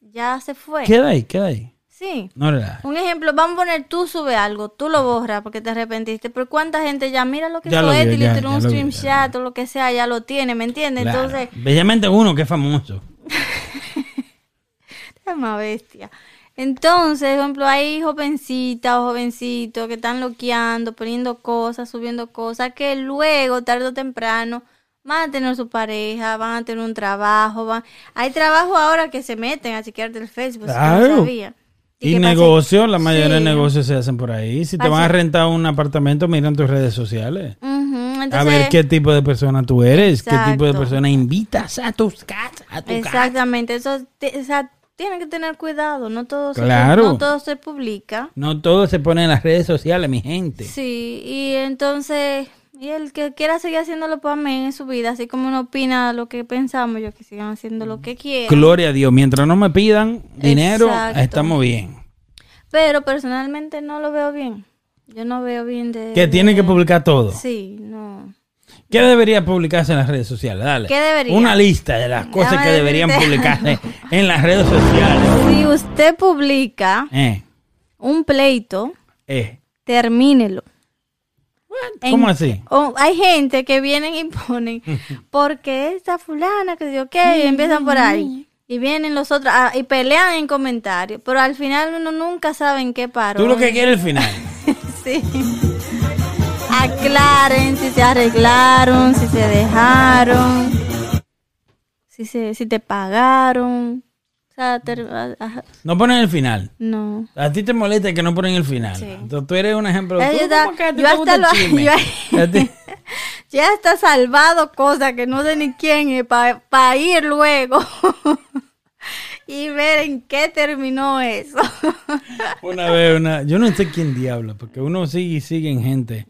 Speaker 2: ya se fue.
Speaker 3: queda ahí, queda ahí.
Speaker 2: Sí.
Speaker 3: No.
Speaker 2: Un ejemplo, vamos a poner, tú subes algo, tú lo borras porque te arrepentiste, pero ¿cuánta gente ya mira lo que
Speaker 3: Ya vio,
Speaker 2: Eti, le
Speaker 3: ya,
Speaker 2: tiró
Speaker 3: ya
Speaker 2: un stream chat o lo que sea, ya lo tiene, ¿me entiendes?
Speaker 3: Claro.
Speaker 2: Entonces,
Speaker 3: Bellamente uno que es famoso.
Speaker 2: es más bestia. Entonces, por ejemplo, hay jovencitas o jovencitos que están loqueando, poniendo cosas, subiendo cosas, que luego, tarde o temprano, van a tener su pareja, van a tener un trabajo, van... Hay trabajo ahora que se meten a chequear del Facebook, si tú no
Speaker 3: Claro.
Speaker 2: sabías.
Speaker 3: Y,
Speaker 2: pase-
Speaker 3: negocios, la mayoría de negocios se hacen por ahí. Si te van a rentar un apartamento, mira en tus redes sociales. A
Speaker 2: entonces-
Speaker 3: ver qué tipo de persona tú eres, qué tipo de persona invitas a tus casas, a tu casa.
Speaker 2: Exactamente, eso, te- o sea, tienen que tener cuidado, no todo,
Speaker 3: Claro.
Speaker 2: se, no todo se publica.
Speaker 3: No todo se pone en las redes sociales, mi gente.
Speaker 2: Sí, y entonces, y el que quiera seguir haciéndolo para mí en su vida, así como uno opina lo que pensamos, yo que sigan haciendo lo que quieran.
Speaker 3: Gloria a Dios. Mientras no me pidan dinero,
Speaker 2: Exacto.
Speaker 3: estamos bien.
Speaker 2: Pero personalmente no lo veo bien. Yo no veo bien de...
Speaker 3: Que tienen que publicar todo.
Speaker 2: Sí, no.
Speaker 3: ¿Qué debería publicarse en las redes sociales? Dale.
Speaker 2: ¿Qué debería?
Speaker 3: Una lista de las cosas que deberían publicarse en las redes sociales.
Speaker 2: Si usted publica
Speaker 3: Eh,
Speaker 2: un pleito,
Speaker 3: eh.
Speaker 2: termínelo. En-
Speaker 3: ¿Cómo así?
Speaker 2: O hay gente que vienen y ponen, porque esta fulana, que yo qué, y empiezan por ahí. Y vienen los otros ah, y pelean en comentarios, pero al final uno nunca sabe en qué paró.
Speaker 3: Tú lo que quieres al final.
Speaker 2: Sí. Aclaren si se arreglaron, si se dejaron, si, se, si te pagaron. O sea, ter- ajá,
Speaker 3: No ponen el final.
Speaker 2: no.
Speaker 3: A ti te molesta que no ponen el final.
Speaker 2: Sí.
Speaker 3: Entonces tú eres un ejemplo.
Speaker 2: Eh,
Speaker 3: ¿Tú
Speaker 2: yo
Speaker 3: que
Speaker 2: hasta lo- Ya está salvado cosas que no sé ni quién es para ir luego y ver en qué terminó eso.
Speaker 3: Una vez, una, yo no sé quién diablo, porque uno sigue y sigue en gente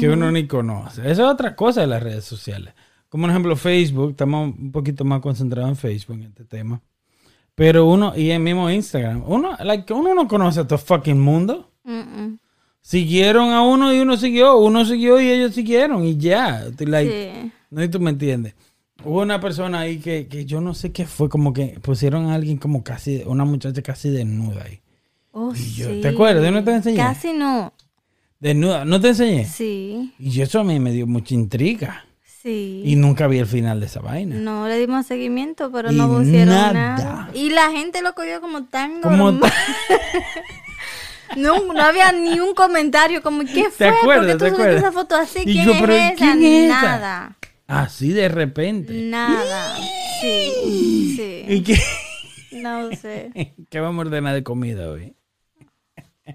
Speaker 3: que uno ni conoce. Eso es otra cosa de las redes sociales. Como por ejemplo Facebook, estamos un poquito más concentrados en Facebook en este tema. Pero uno, y en mismo Instagram, uno, like, uno no conoce a todo fucking mundo.
Speaker 2: Mm,
Speaker 3: Siguieron a uno y uno siguió, uno siguió y ellos siguieron y ya. Like,
Speaker 2: Sí.
Speaker 3: No si tú me entiendes. Hubo una persona ahí que, que yo no sé qué fue, como que pusieron a alguien como casi, una muchacha casi desnuda ahí.
Speaker 2: Oh,
Speaker 3: yo-
Speaker 2: sí.
Speaker 3: ¿te acuerdas? Yo no te enseñé.
Speaker 2: Casi no.
Speaker 3: Desnuda, ¿no te enseñé?
Speaker 2: Sí,
Speaker 3: Y eso a mí me dio mucha intriga.
Speaker 2: sí.
Speaker 3: Y nunca vi el final de esa vaina.
Speaker 2: No le dimos seguimiento, pero
Speaker 3: Y
Speaker 2: no pusieron
Speaker 3: nada.
Speaker 2: nada. Y la gente lo cogió como tan
Speaker 3: Como
Speaker 2: normal. No, no había ni un comentario como ¿qué fue?
Speaker 3: acuerdas?
Speaker 2: ¿Por qué
Speaker 3: ¿Te
Speaker 2: tú subiste esa foto así?
Speaker 3: Y
Speaker 2: ¿Quién
Speaker 3: yo,
Speaker 2: es esa?
Speaker 3: ¿quién es esa?
Speaker 2: Nada.
Speaker 3: Así de repente.
Speaker 2: Nada. Sí. Sí.
Speaker 3: ¿Y qué,
Speaker 2: No sé.
Speaker 3: qué vamos a ordenar de comida hoy?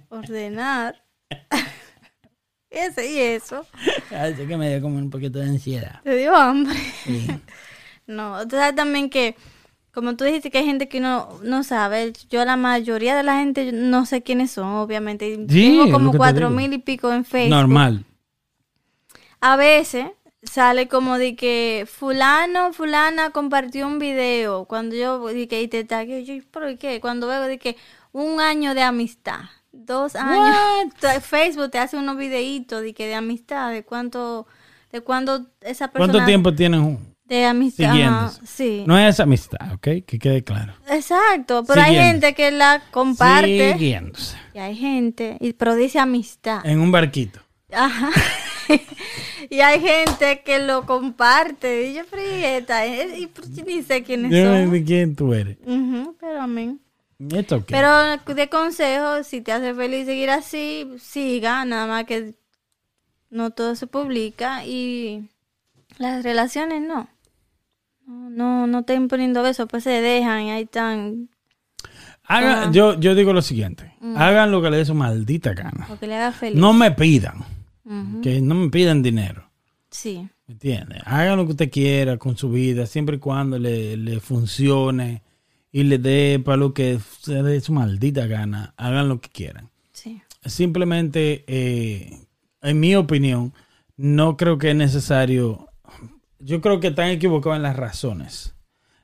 Speaker 2: Ordenar. Ese y eso.
Speaker 3: Así que me dio como un poquito de ansiedad.
Speaker 2: Te dio hambre.
Speaker 3: Sí.
Speaker 2: No, tú sabes también que, como tú dijiste que hay gente que uno no sabe, yo la mayoría de la gente no sé quiénes son, obviamente.
Speaker 3: Sí,
Speaker 2: Tengo como
Speaker 3: te
Speaker 2: cuatro mil y pico en Facebook.
Speaker 3: Normal.
Speaker 2: A veces sale como de que fulano, fulana compartió un video. Cuando yo di que y te tagueo, yo, ¿por qué? Cuando veo de que un año de amistad, dos años. Facebook te hace unos videitos de que de amistad, de cuánto, de cuándo esa persona.
Speaker 3: ¿Cuánto tiempo tienen un-
Speaker 2: De amistad. ajá, sí.
Speaker 3: No es amistad, ¿ok? Que quede claro.
Speaker 2: Exacto, pero hay gente que la comparte
Speaker 3: Siguiéndose.
Speaker 2: y hay gente, y, pero dice amistad.
Speaker 3: En un barquito.
Speaker 2: Ajá. y hay gente que lo comparte. Y yo, frieta, eh, y ni sé quiénes
Speaker 3: Yo
Speaker 2: son.
Speaker 3: de quién tú eres.
Speaker 2: Pero amén. Pero de consejo, si te hace feliz seguir así, siga, nada más que no todo se publica y las relaciones no. No, no, estén poniendo besos, pues se dejan y ahí están Ajá.
Speaker 3: yo, yo digo lo siguiente. Hagan lo que les dé su maldita gana.
Speaker 2: lo que le haga feliz.
Speaker 3: No me pidan. Que no me pidan dinero.
Speaker 2: Sí.
Speaker 3: ¿Me entiendes? Hagan lo que usted quiera con su vida, siempre y cuando le, le funcione y le dé para lo que se dé su maldita gana. Hagan lo que quieran.
Speaker 2: Sí.
Speaker 3: Simplemente, eh, en mi opinión, no creo que es necesario. Yo creo que están equivocados en las razones.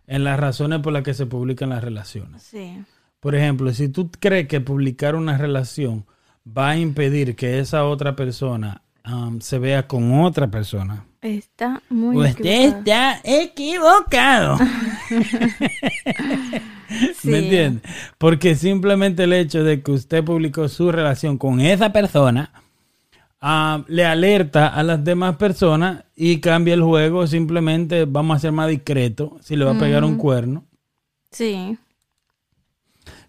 Speaker 3: En las razones por las que se publican las relaciones.
Speaker 2: Sí.
Speaker 3: Por ejemplo, si tú crees que publicar una relación va a impedir que esa otra persona um, se vea con otra persona,
Speaker 2: Está muy
Speaker 3: usted
Speaker 2: equivocada.
Speaker 3: está equivocado.
Speaker 2: Sí.
Speaker 3: ¿Me entiende? Porque simplemente el hecho de que usted publicó su relación con esa persona ah, le alerta a las demás personas y cambia el juego. Simplemente vamos a ser más discretos si le va a pegar un cuerno.
Speaker 2: Sí.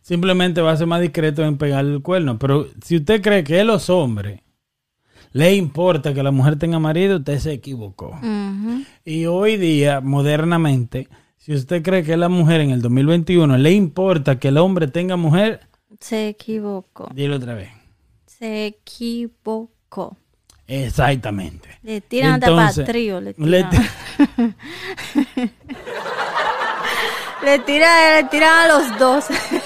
Speaker 3: Simplemente va a ser más discreto en pegarle el cuerno. Pero si usted cree que a los hombres le importa que la mujer tenga marido, usted se equivocó. Y hoy día, modernamente, si usted cree que a la mujer en el 2021 le importa que el hombre tenga mujer,
Speaker 2: Se equivocó.
Speaker 3: dilo otra vez.
Speaker 2: Se equivocó.
Speaker 3: Exactamente.
Speaker 2: Le tiran hasta para
Speaker 3: Entonces,
Speaker 2: trío. Le
Speaker 3: le
Speaker 2: tiran. Le tira, le tiran a los dos.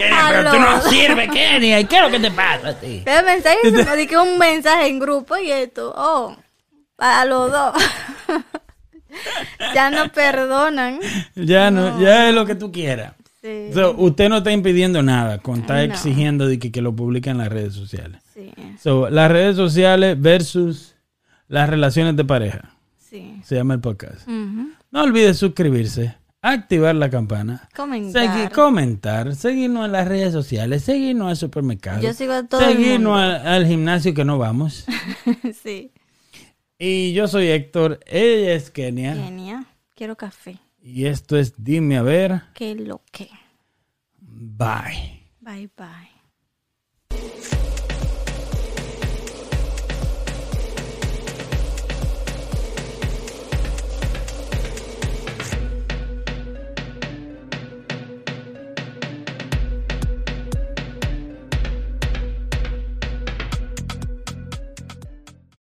Speaker 3: Pero tú no sirves, Kenia. ¿Y qué es lo que te pasa a
Speaker 2: un mensaje en grupo y esto. Oh, a los dos. ya no perdonan.
Speaker 3: Ya no, ya es lo que tú quieras.
Speaker 2: Sí,
Speaker 3: So, usted no está impidiendo nada con estar
Speaker 2: no.
Speaker 3: exigiendo de que, que lo publiquen en las redes sociales.
Speaker 2: sí,
Speaker 3: So, las redes sociales versus las relaciones de pareja.
Speaker 2: sí.
Speaker 3: Se llama el podcast. No olvides suscribirse, activar la campana,
Speaker 2: Comentar.
Speaker 3: seguir, comentar, seguirnos en las redes sociales, seguirnos al supermercado,
Speaker 2: Yo sigo a todo
Speaker 3: seguirnos al, al gimnasio que no vamos.
Speaker 2: sí.
Speaker 3: Y yo soy Héctor, ella es Kenia.
Speaker 2: Kenia, quiero café.
Speaker 3: Y esto es Dime a ver.
Speaker 2: ¿Qué lo que?
Speaker 3: Bye.
Speaker 2: Bye bye.